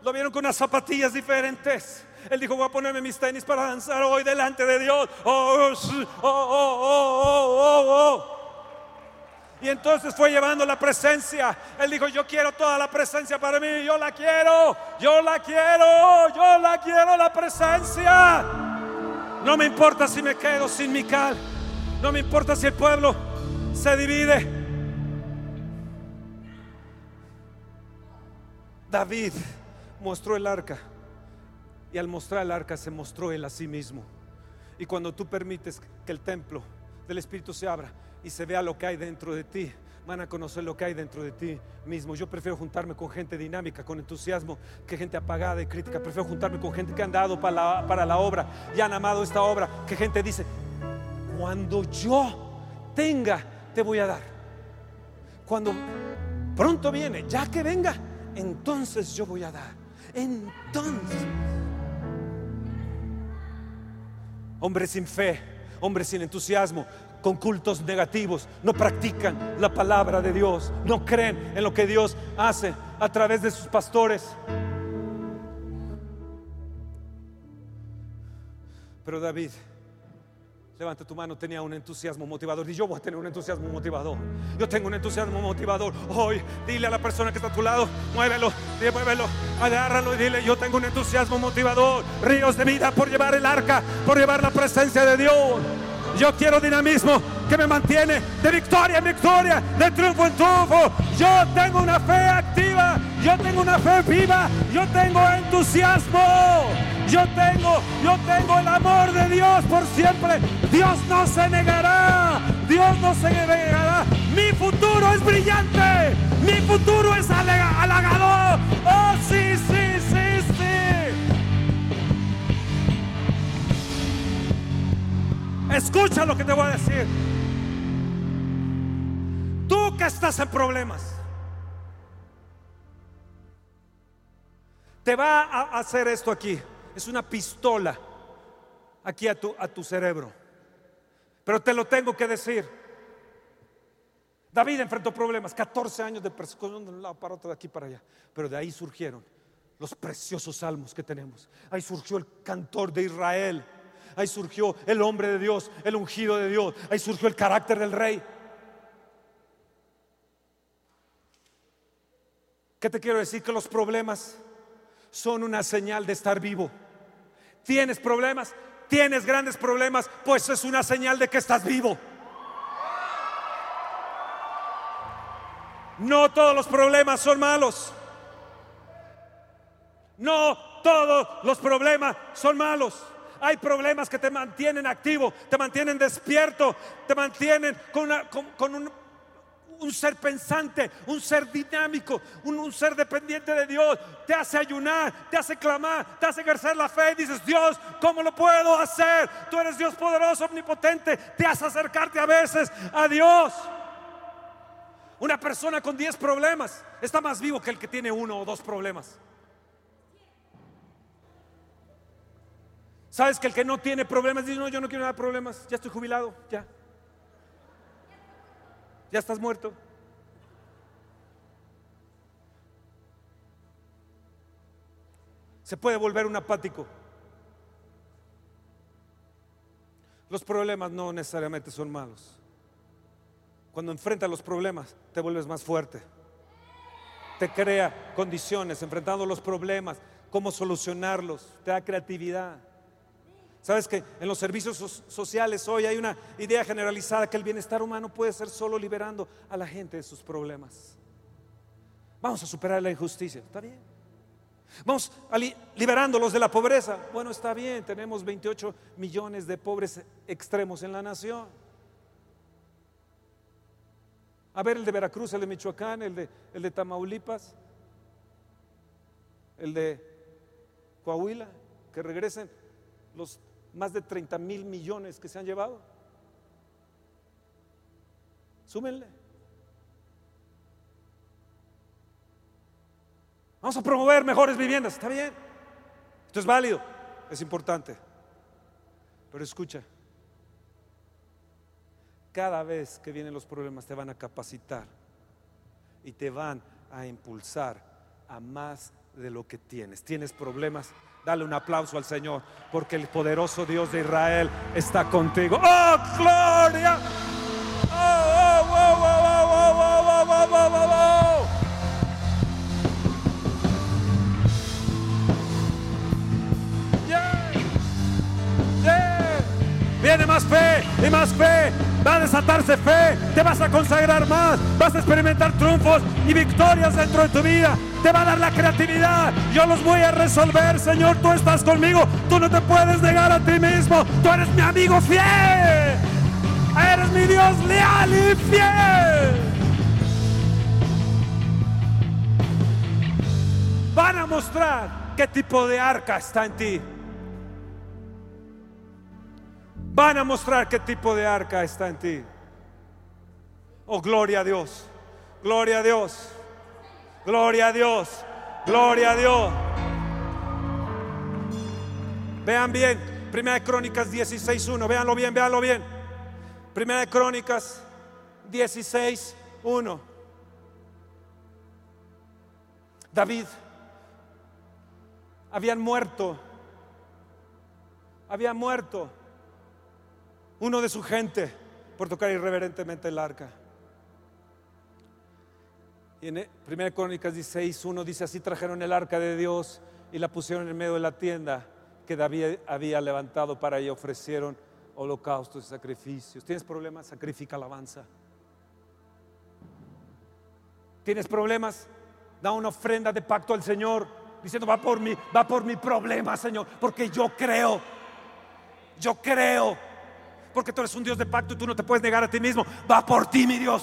lo vieron con unas zapatillas diferentes. Él dijo, voy a ponerme mis tenis para danzar hoy delante de Dios. Oh, oh, oh, oh, oh, oh. oh. Y entonces fue llevando la presencia. Él dijo, yo quiero toda la presencia para mí. Yo la quiero, yo la quiero, yo la quiero la presencia. No me importa si me quedo sin mi cal. No me importa si el pueblo se divide. David mostró el arca. Y al mostrar el arca se mostró él a sí mismo. Y cuando tú permites que el templo del Espíritu se abra, y se vea lo que hay dentro de ti, van a conocer lo que hay dentro de ti mismo. Yo prefiero juntarme con gente dinámica, con entusiasmo, que gente apagada y crítica. Prefiero juntarme con gente que han dado para la, obra y han amado esta obra, que gente dice, cuando yo tenga, te voy a dar. Cuando pronto viene, ya que venga, entonces yo voy a dar. Entonces, hombres sin fe, hombres sin entusiasmo, con cultos negativos, no practican la palabra de Dios, no creen en lo que Dios hace a través de sus pastores. Pero David, levanta tu mano, tenía un entusiasmo motivador. Y yo voy a tener un entusiasmo motivador. Yo tengo un entusiasmo motivador. Hoy, dile a la persona que está a tu lado, muévelo, muévelo, agárralo y dile, yo tengo un entusiasmo motivador. Ríos de vida por llevar el arca, por llevar la presencia de Dios. Yo quiero dinamismo que me mantiene de victoria en victoria, de triunfo en triunfo. Yo tengo una fe activa, yo tengo una fe viva, yo tengo entusiasmo. Yo tengo, yo tengo el amor de Dios por siempre. Dios no se negará, Dios no se negará. Mi futuro es brillante, mi futuro es halagador. Oh, sí, sí, sí. Escucha lo que te voy a decir. Tú que estás en problemas, te va a hacer esto aquí. Es una pistola aquí a tu, a tu cerebro. Pero te lo tengo que decir. David enfrentó problemas, 14 años de persecución de un lado para otro, de aquí para allá. Pero de ahí surgieron los preciosos salmos que tenemos. Ahí surgió el cantor de Israel ahí surgió el hombre de Dios, el ungido de Dios, ahí surgió el carácter del rey. ¿Qué te quiero decir? Que los problemas son una señal de estar vivo. ¿Tienes problemas? ¿Tienes grandes problemas? Pues es una señal de que estás vivo. No todos los problemas son malos. No todos los problemas son malos. Hay problemas que te mantienen activo, te mantienen despierto, te mantienen con, un ser pensante, un ser dinámico, un, ser dependiente de Dios. Te hace ayunar, te hace clamar, te hace ejercer la fe y dices, Dios, ¿cómo lo puedo hacer? Tú eres Dios poderoso, omnipotente, te hace acercarte a veces a Dios. Una persona con 10 problemas está más vivo que el que tiene uno o dos problemas. ¿Sabes que el que no tiene problemas dice, no, yo no quiero nada de problemas, ya estoy jubilado, ya. Ya estás muerto. Se puede volver un apático. Los problemas no necesariamente son malos. Cuando enfrentas los problemas, te vuelves más fuerte. Te crea condiciones, enfrentando los problemas, cómo solucionarlos, te da creatividad. Sabes que en los servicios sociales hoy hay una idea generalizada que el bienestar humano puede ser solo liberando a la gente de sus problemas. Vamos a superar la injusticia, está bien. Vamos a liberándolos de la pobreza. Bueno, está bien, tenemos 28 millones de pobres extremos en la nación. A ver, el de Veracruz, el de Michoacán, el de, el de Tamaulipas, el de Coahuila, que regresen los más de 30 mil millones que se han llevado. Súmenle. Vamos a promover mejores viviendas, está bien. Esto es válido, es importante. Pero escucha, cada vez que vienen los problemas te van a capacitar y te van a impulsar a más de lo que tienes. Tienes problemas, Dale un aplauso al Señor, porque el poderoso Dios de Israel está contigo. ¡Oh, gloria! Oh oh oh oh oh oh oh oh oh oh. Yeah, yeah. ¡Viene más fe y más fe Va a desatarse fe. Te vas a consagrar más. Vas a experimentar triunfos y victorias dentro de tu vida. Te va a dar la creatividad. Yo los voy a resolver, Señor. Tú estás conmigo. Tú no te puedes negar a ti mismo. Tú eres mi amigo fiel. Eres mi Dios leal y fiel. Van a mostrar qué tipo de arca está en ti. Van a mostrar qué tipo de arca está en ti. Oh, gloria a Dios, gloria a Dios, gloria a Dios, gloria a Dios. Vean bien, Primera de Crónicas 16.1, véanlo bien, véanlo bien. Primera de Crónicas 16.1. David habían muerto, había muerto uno de su gente por tocar irreverentemente el arca. Y en 1 Crónicas 16, uno dice, así trajeron el arca de Dios y la pusieron en medio de la tienda que David había levantado para ella, ofrecieron holocaustos y sacrificios. ¿Tienes problemas? Sacrifica alabanza. ¿Tienes problemas? Da una ofrenda de pacto al Señor, diciendo, va por mí, va por mi problema, Señor, porque yo creo, yo creo porque tú eres un Dios de pacto y tú no te puedes negar a ti mismo. Va por ti, mi Dios.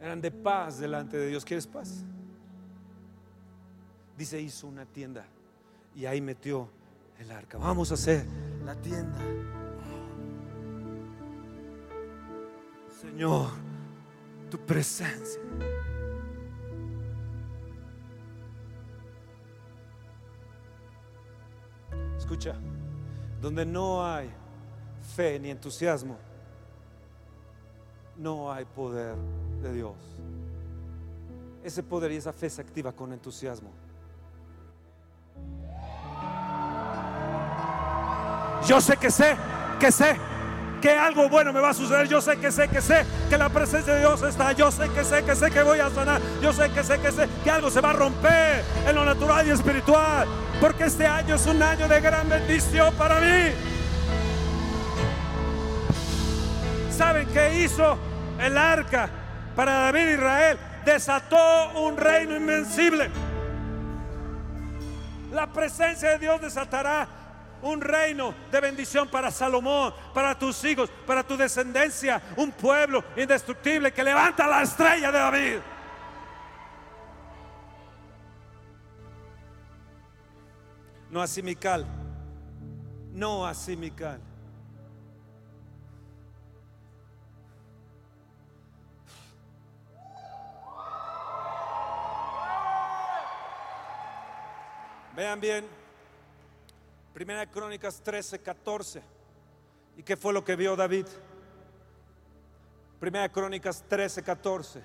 Eran de paz delante de Dios. ¿Quieres paz? Dice, hizo una tienda y ahí metió el arca. Vamos a hacer la tienda. Señor, tu presencia. Escucha, donde no hay fe ni entusiasmo, no hay poder de Dios. Ese poder y esa fe se activa con entusiasmo. Yo sé que sé, que sé que algo bueno me va a suceder. Yo sé que sé, que sé que la presencia de Dios está. Yo sé que sé, que sé que voy a sanar. Yo sé que sé, que sé que algo se va a romper en lo natural y espiritual porque este año es un año de gran bendición para mí. ¿Saben qué hizo el arca para David Israel? Desató un reino invencible. La presencia de Dios desatará un reino de bendición para Salomón, para tus hijos, para tu descendencia, un pueblo indestructible que levanta la estrella de David. No así Mical, no así Mical. Vean bien, Primera Crónicas 13, 14. ¿Y qué fue lo que vio David? Primera Crónicas 13, 14.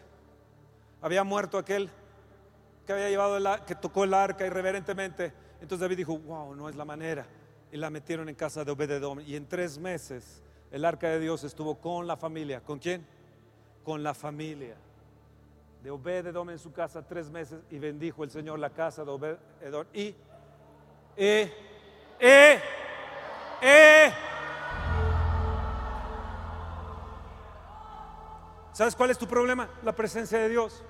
Había muerto aquel que había llevado el, que tocó el arca irreverentemente. Entonces David dijo, wow, no es la manera. Y la metieron en casa de Obededom. Y en tres meses el arca de Dios estuvo con la familia. ¿Con quién? Con la familia de Obededom en su casa tres meses y bendijo el Señor la casa de Obededom. Y, eh, eh, eh. ¿Sabes cuál es tu problema? La presencia de Dios.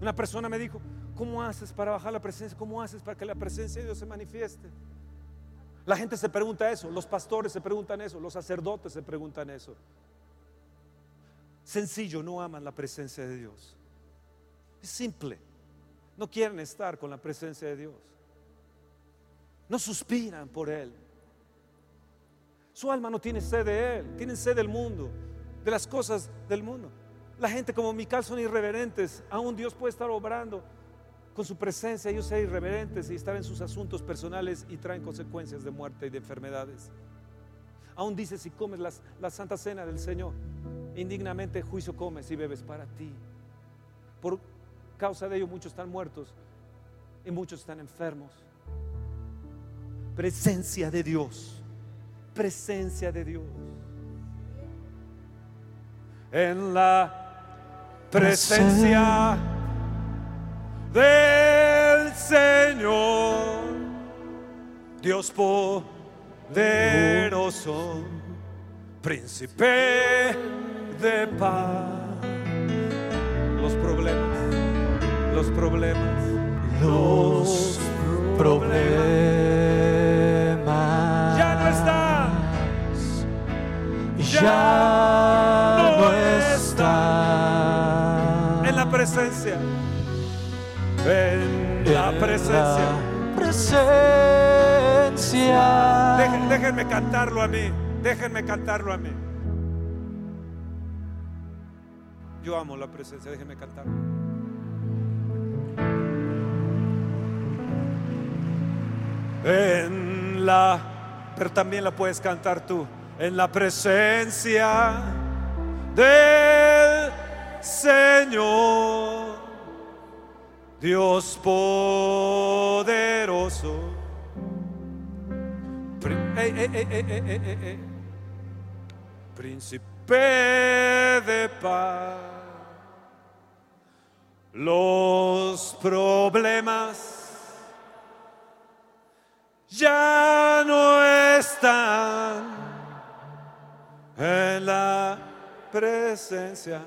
Una persona me dijo, ¿cómo haces para bajar la presencia? ¿Cómo haces para que la presencia de Dios se manifieste? La gente se pregunta eso, los pastores se preguntan eso, los sacerdotes se preguntan eso. Sencillo, no aman la presencia de Dios. Es simple. No quieren estar con la presencia de Dios. No suspiran por Él. Su alma no tiene sed de Él, tienen sed del mundo, de las cosas del mundo. La gente como Mical son irreverentes. Aún Dios puede estar obrando con su presencia, ellos ser irreverentes y estar en sus asuntos personales y traen consecuencias de muerte y de enfermedades. Aún dice si comes la santa cena del Señor, indignamente juicio comes y bebes para ti. Por causa de ello muchos están muertos y muchos están enfermos. Presencia de Dios, presencia de Dios. En la presencia del Señor, Dios poderoso, príncipe de paz. Los problemas, los problemas,
los problemas.
Ya no están. En la presencia. En la presencia.
presencia.
Dejen- déjenme cantarlo a mí. Déjenme cantarlo a mí. Yo amo la presencia, déjenme cantarlo. En la, pero también la puedes cantar tú. En la presencia del Señor, Dios poderoso. Pri- ey, ey, ey, ey, ey, ey, ey, ey. Príncipe de paz. Los problemas ya no están en la presencia.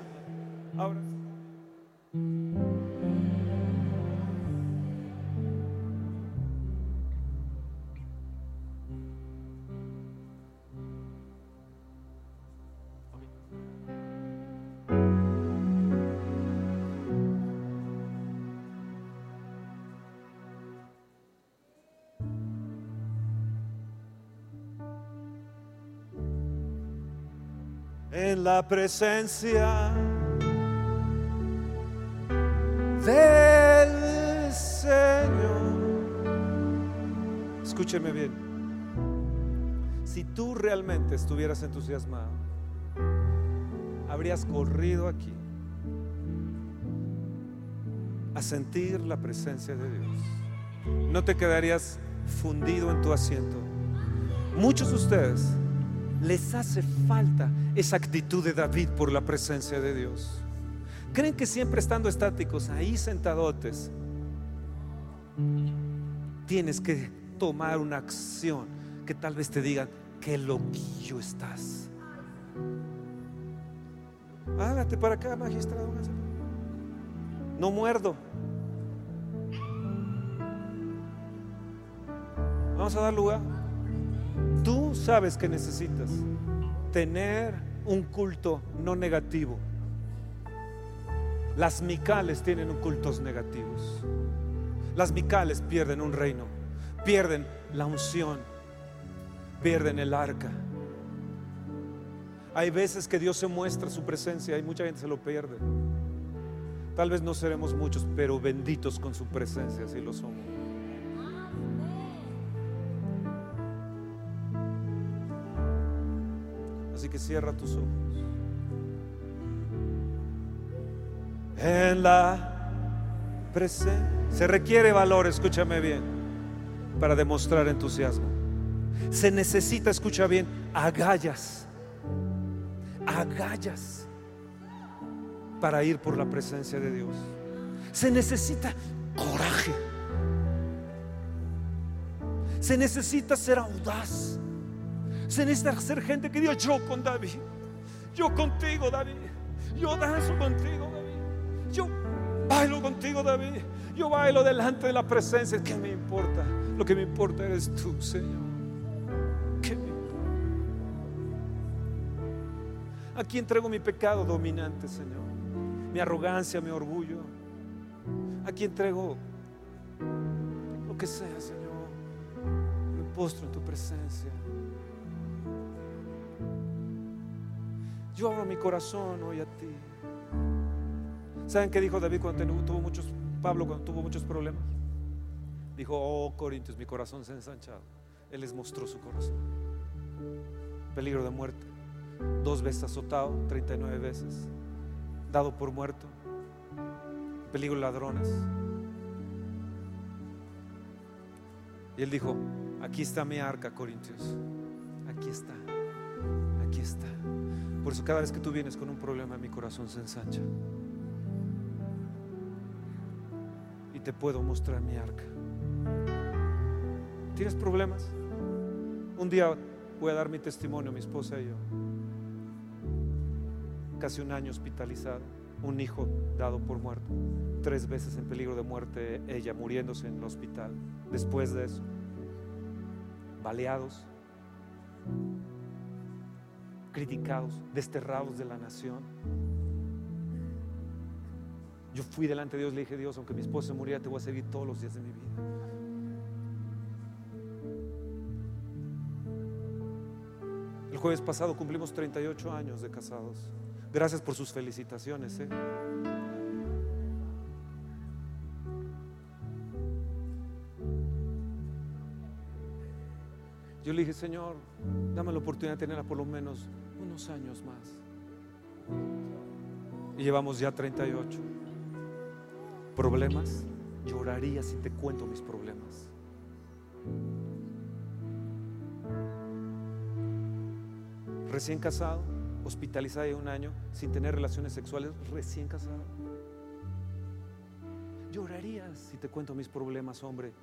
La presencia del Señor. Escúcheme bien. Si tú realmente estuvieras entusiasmado, habrías corrido aquí a sentir la presencia de Dios. No te quedarías fundido en tu asiento. Muchos de ustedes les hace falta esa actitud de David por la presencia de Dios. Creen que siempre estando estáticos, ahí sentadotes, tienes que tomar una acción que tal vez te digan qué loquillo estás. Hágate para acá, magistrado. No muerdo. Vamos a dar lugar. Tú sabes que necesitas tener un culto no negativo. Las micales tienen cultos negativos. Las micales pierden un reino, pierden la unción, pierden el arca. Hay veces que Dios se muestra su presencia y mucha gente se lo pierde. Tal vez no seremos muchos, pero benditos con su presencia, si lo somos. Que cierra tus ojos. En la presencia. Se requiere valor, escúchame bien, para demostrar entusiasmo. Se necesita, escucha bien, agallas. Agallas para ir por la presencia de Dios. Se necesita coraje. Se necesita ser audaz. Se necesita ser gente que diga yo con David. Yo contigo, David. Yo danzo contigo, David. Yo bailo contigo, David. Yo bailo delante de la presencia. ¿Qué me importa? Lo que me importa eres tú, Señor. ¿Qué me importa? Aquí entrego mi pecado dominante, Señor. Mi arrogancia, mi orgullo. Aquí entrego lo que sea, Señor. Me postro en tu presencia. Yo abro mi corazón hoy a ti. ¿Saben qué dijo David cuando tuvo muchos, Pablo cuando tuvo muchos problemas? Dijo, oh Corintios, mi corazón se ha ensanchado. Él les mostró su corazón. Peligro de muerte. Dos veces azotado, 39 veces. Dado por muerto. Peligro de ladrones. Y él dijo, aquí está mi arca, Corintios. Aquí está. Aquí está. Por eso cada vez que tú vienes con un problema, mi corazón se ensancha. Y te puedo mostrar mi arca. ¿Tienes problemas? Un día voy a dar mi testimonio, mi esposa y yo. Casi un año hospitalizado, un hijo dado por muerto, tres veces en peligro de muerte, ella muriéndose en el hospital. Después de eso, baleados, criticados, desterrados de la nación. Yo fui delante de Dios, le dije, Dios, aunque mi esposa muriera, te voy a seguir todos los días de mi vida. El jueves pasado cumplimos 38 años de casados. Gracias por sus felicitaciones. ¿eh? Señor, dame la oportunidad de tenerla por lo menos unos años más. Y llevamos ya 38. ¿Problemas? Lloraría si te cuento mis problemas. Recién casado, hospitalizado ya un año, sin tener relaciones sexuales, recién casado. Llorarías si te cuento mis problemas, hombre.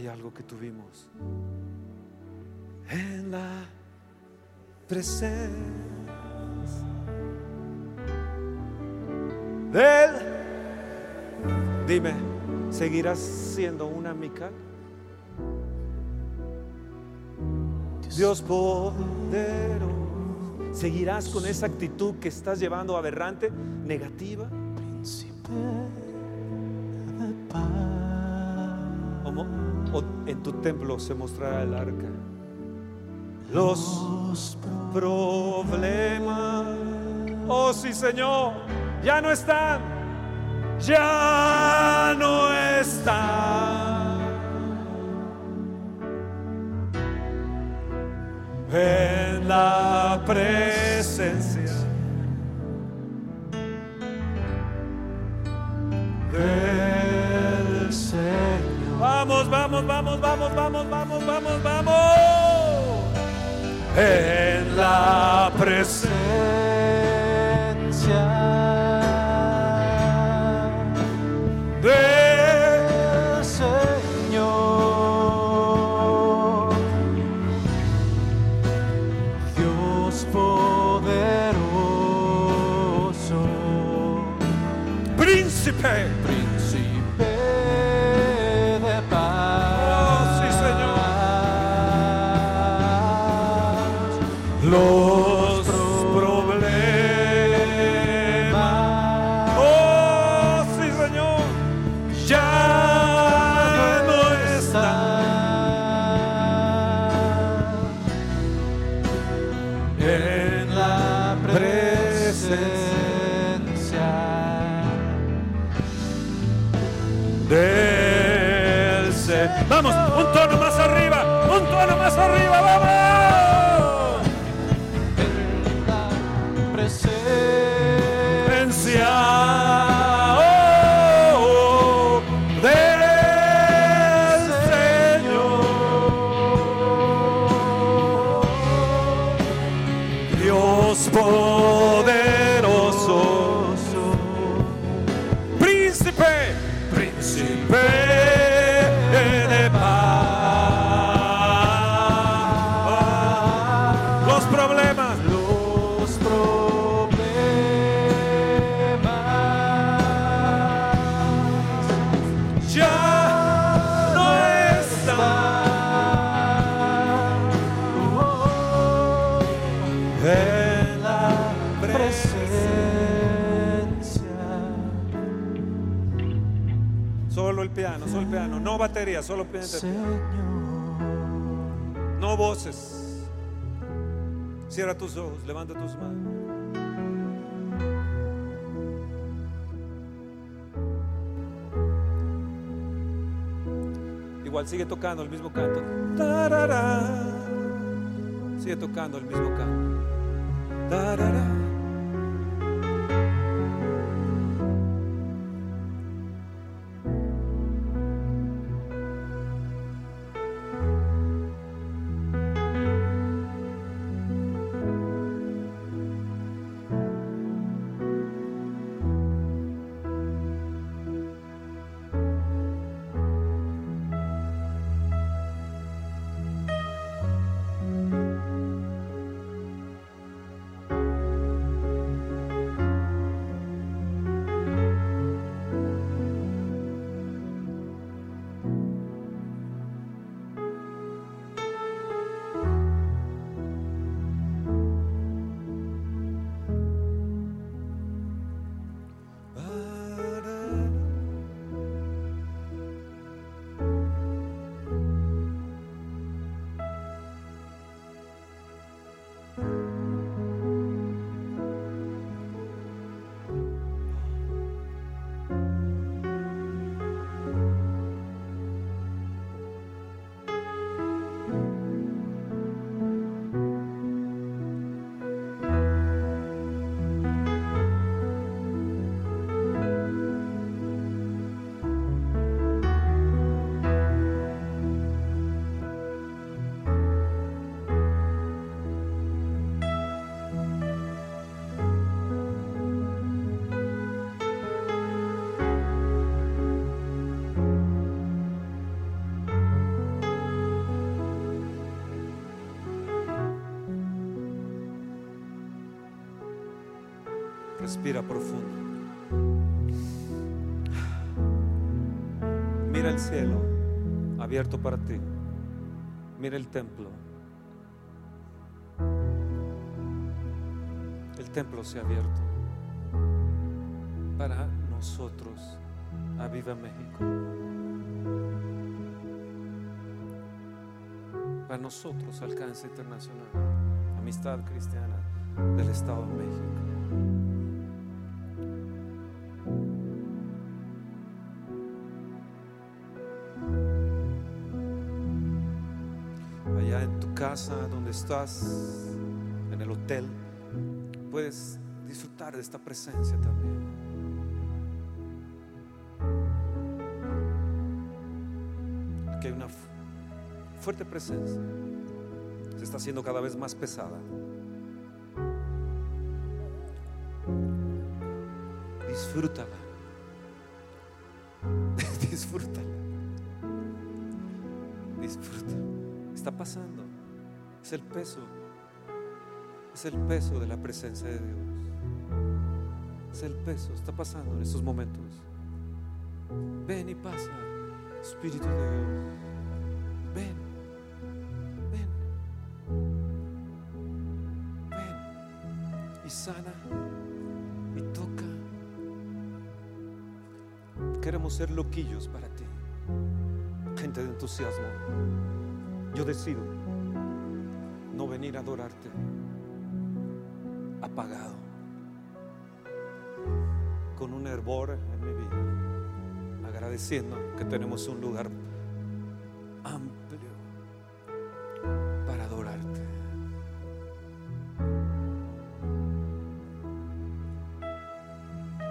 Hay algo que tuvimos en la presencia de Él. Dime, ¿seguirás siendo una mica? Dios poderoso. ¿Seguirás con esa actitud que estás llevando aberrante, negativa?
Príncipe
templo se mostrará el arca? Los problemas. Oh sí, Señor, ya no están. Ya no están. Vamos, vamos, vamos, vamos, vamos, vamos. En la Presencia solo el piano, no batería, solo piano,
Señor
no voces. Cierra tus ojos, levanta tus manos. Igual sigue tocando el mismo canto. Tarara. Sigue tocando el mismo canto. Tarara. Respira profundo. Mira el cielo abierto para ti. Mira el templo. El templo se ha abierto para nosotros. A Viva México. Para nosotros, Alcance Internacional. Amistad Cristiana del Estado de México. Estás, en el hotel, puedes disfrutar de esta presencia también. Que hay una fu- fuerte presencia, se está haciendo cada vez más pesada. Disfrútala. Disfrútala. Disfruta. Está pasando. Es el peso. Es el peso de la presencia de Dios. Es el peso. Está pasando en estos momentos. Ven y pasa, Espíritu de Dios. Ven, ven, ven y sana y toca. Queremos ser loquillos para ti, gente de entusiasmo. Yo decido venir a adorarte. Apagado, con un hervor en mi vida, agradeciendo que tenemos un lugar amplio para adorarte.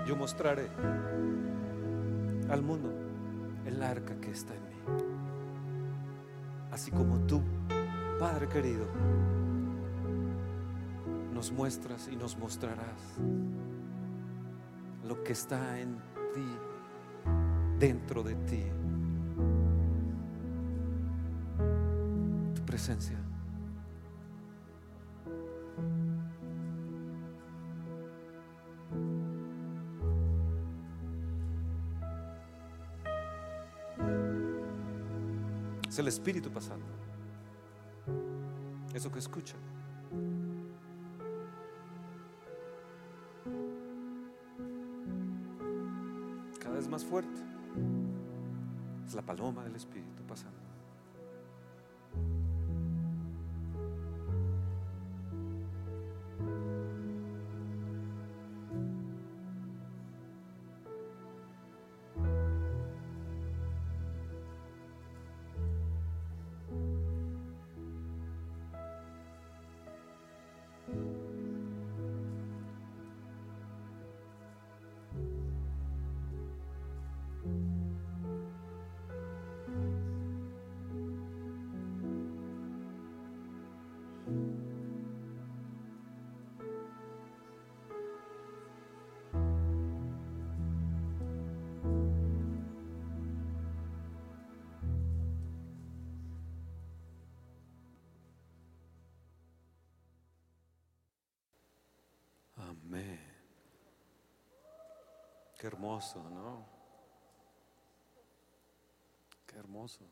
Yo mostraré al mundo el arca que está en mí, así como tú, Padre querido, nos muestras y nos mostrarás lo que está en ti, dentro de ti. Tu presencia. Es el Espíritu pasando. Eso que escucha. Paloma del Espíritu pasando. Hermoso, ¿no? Qué hermoso.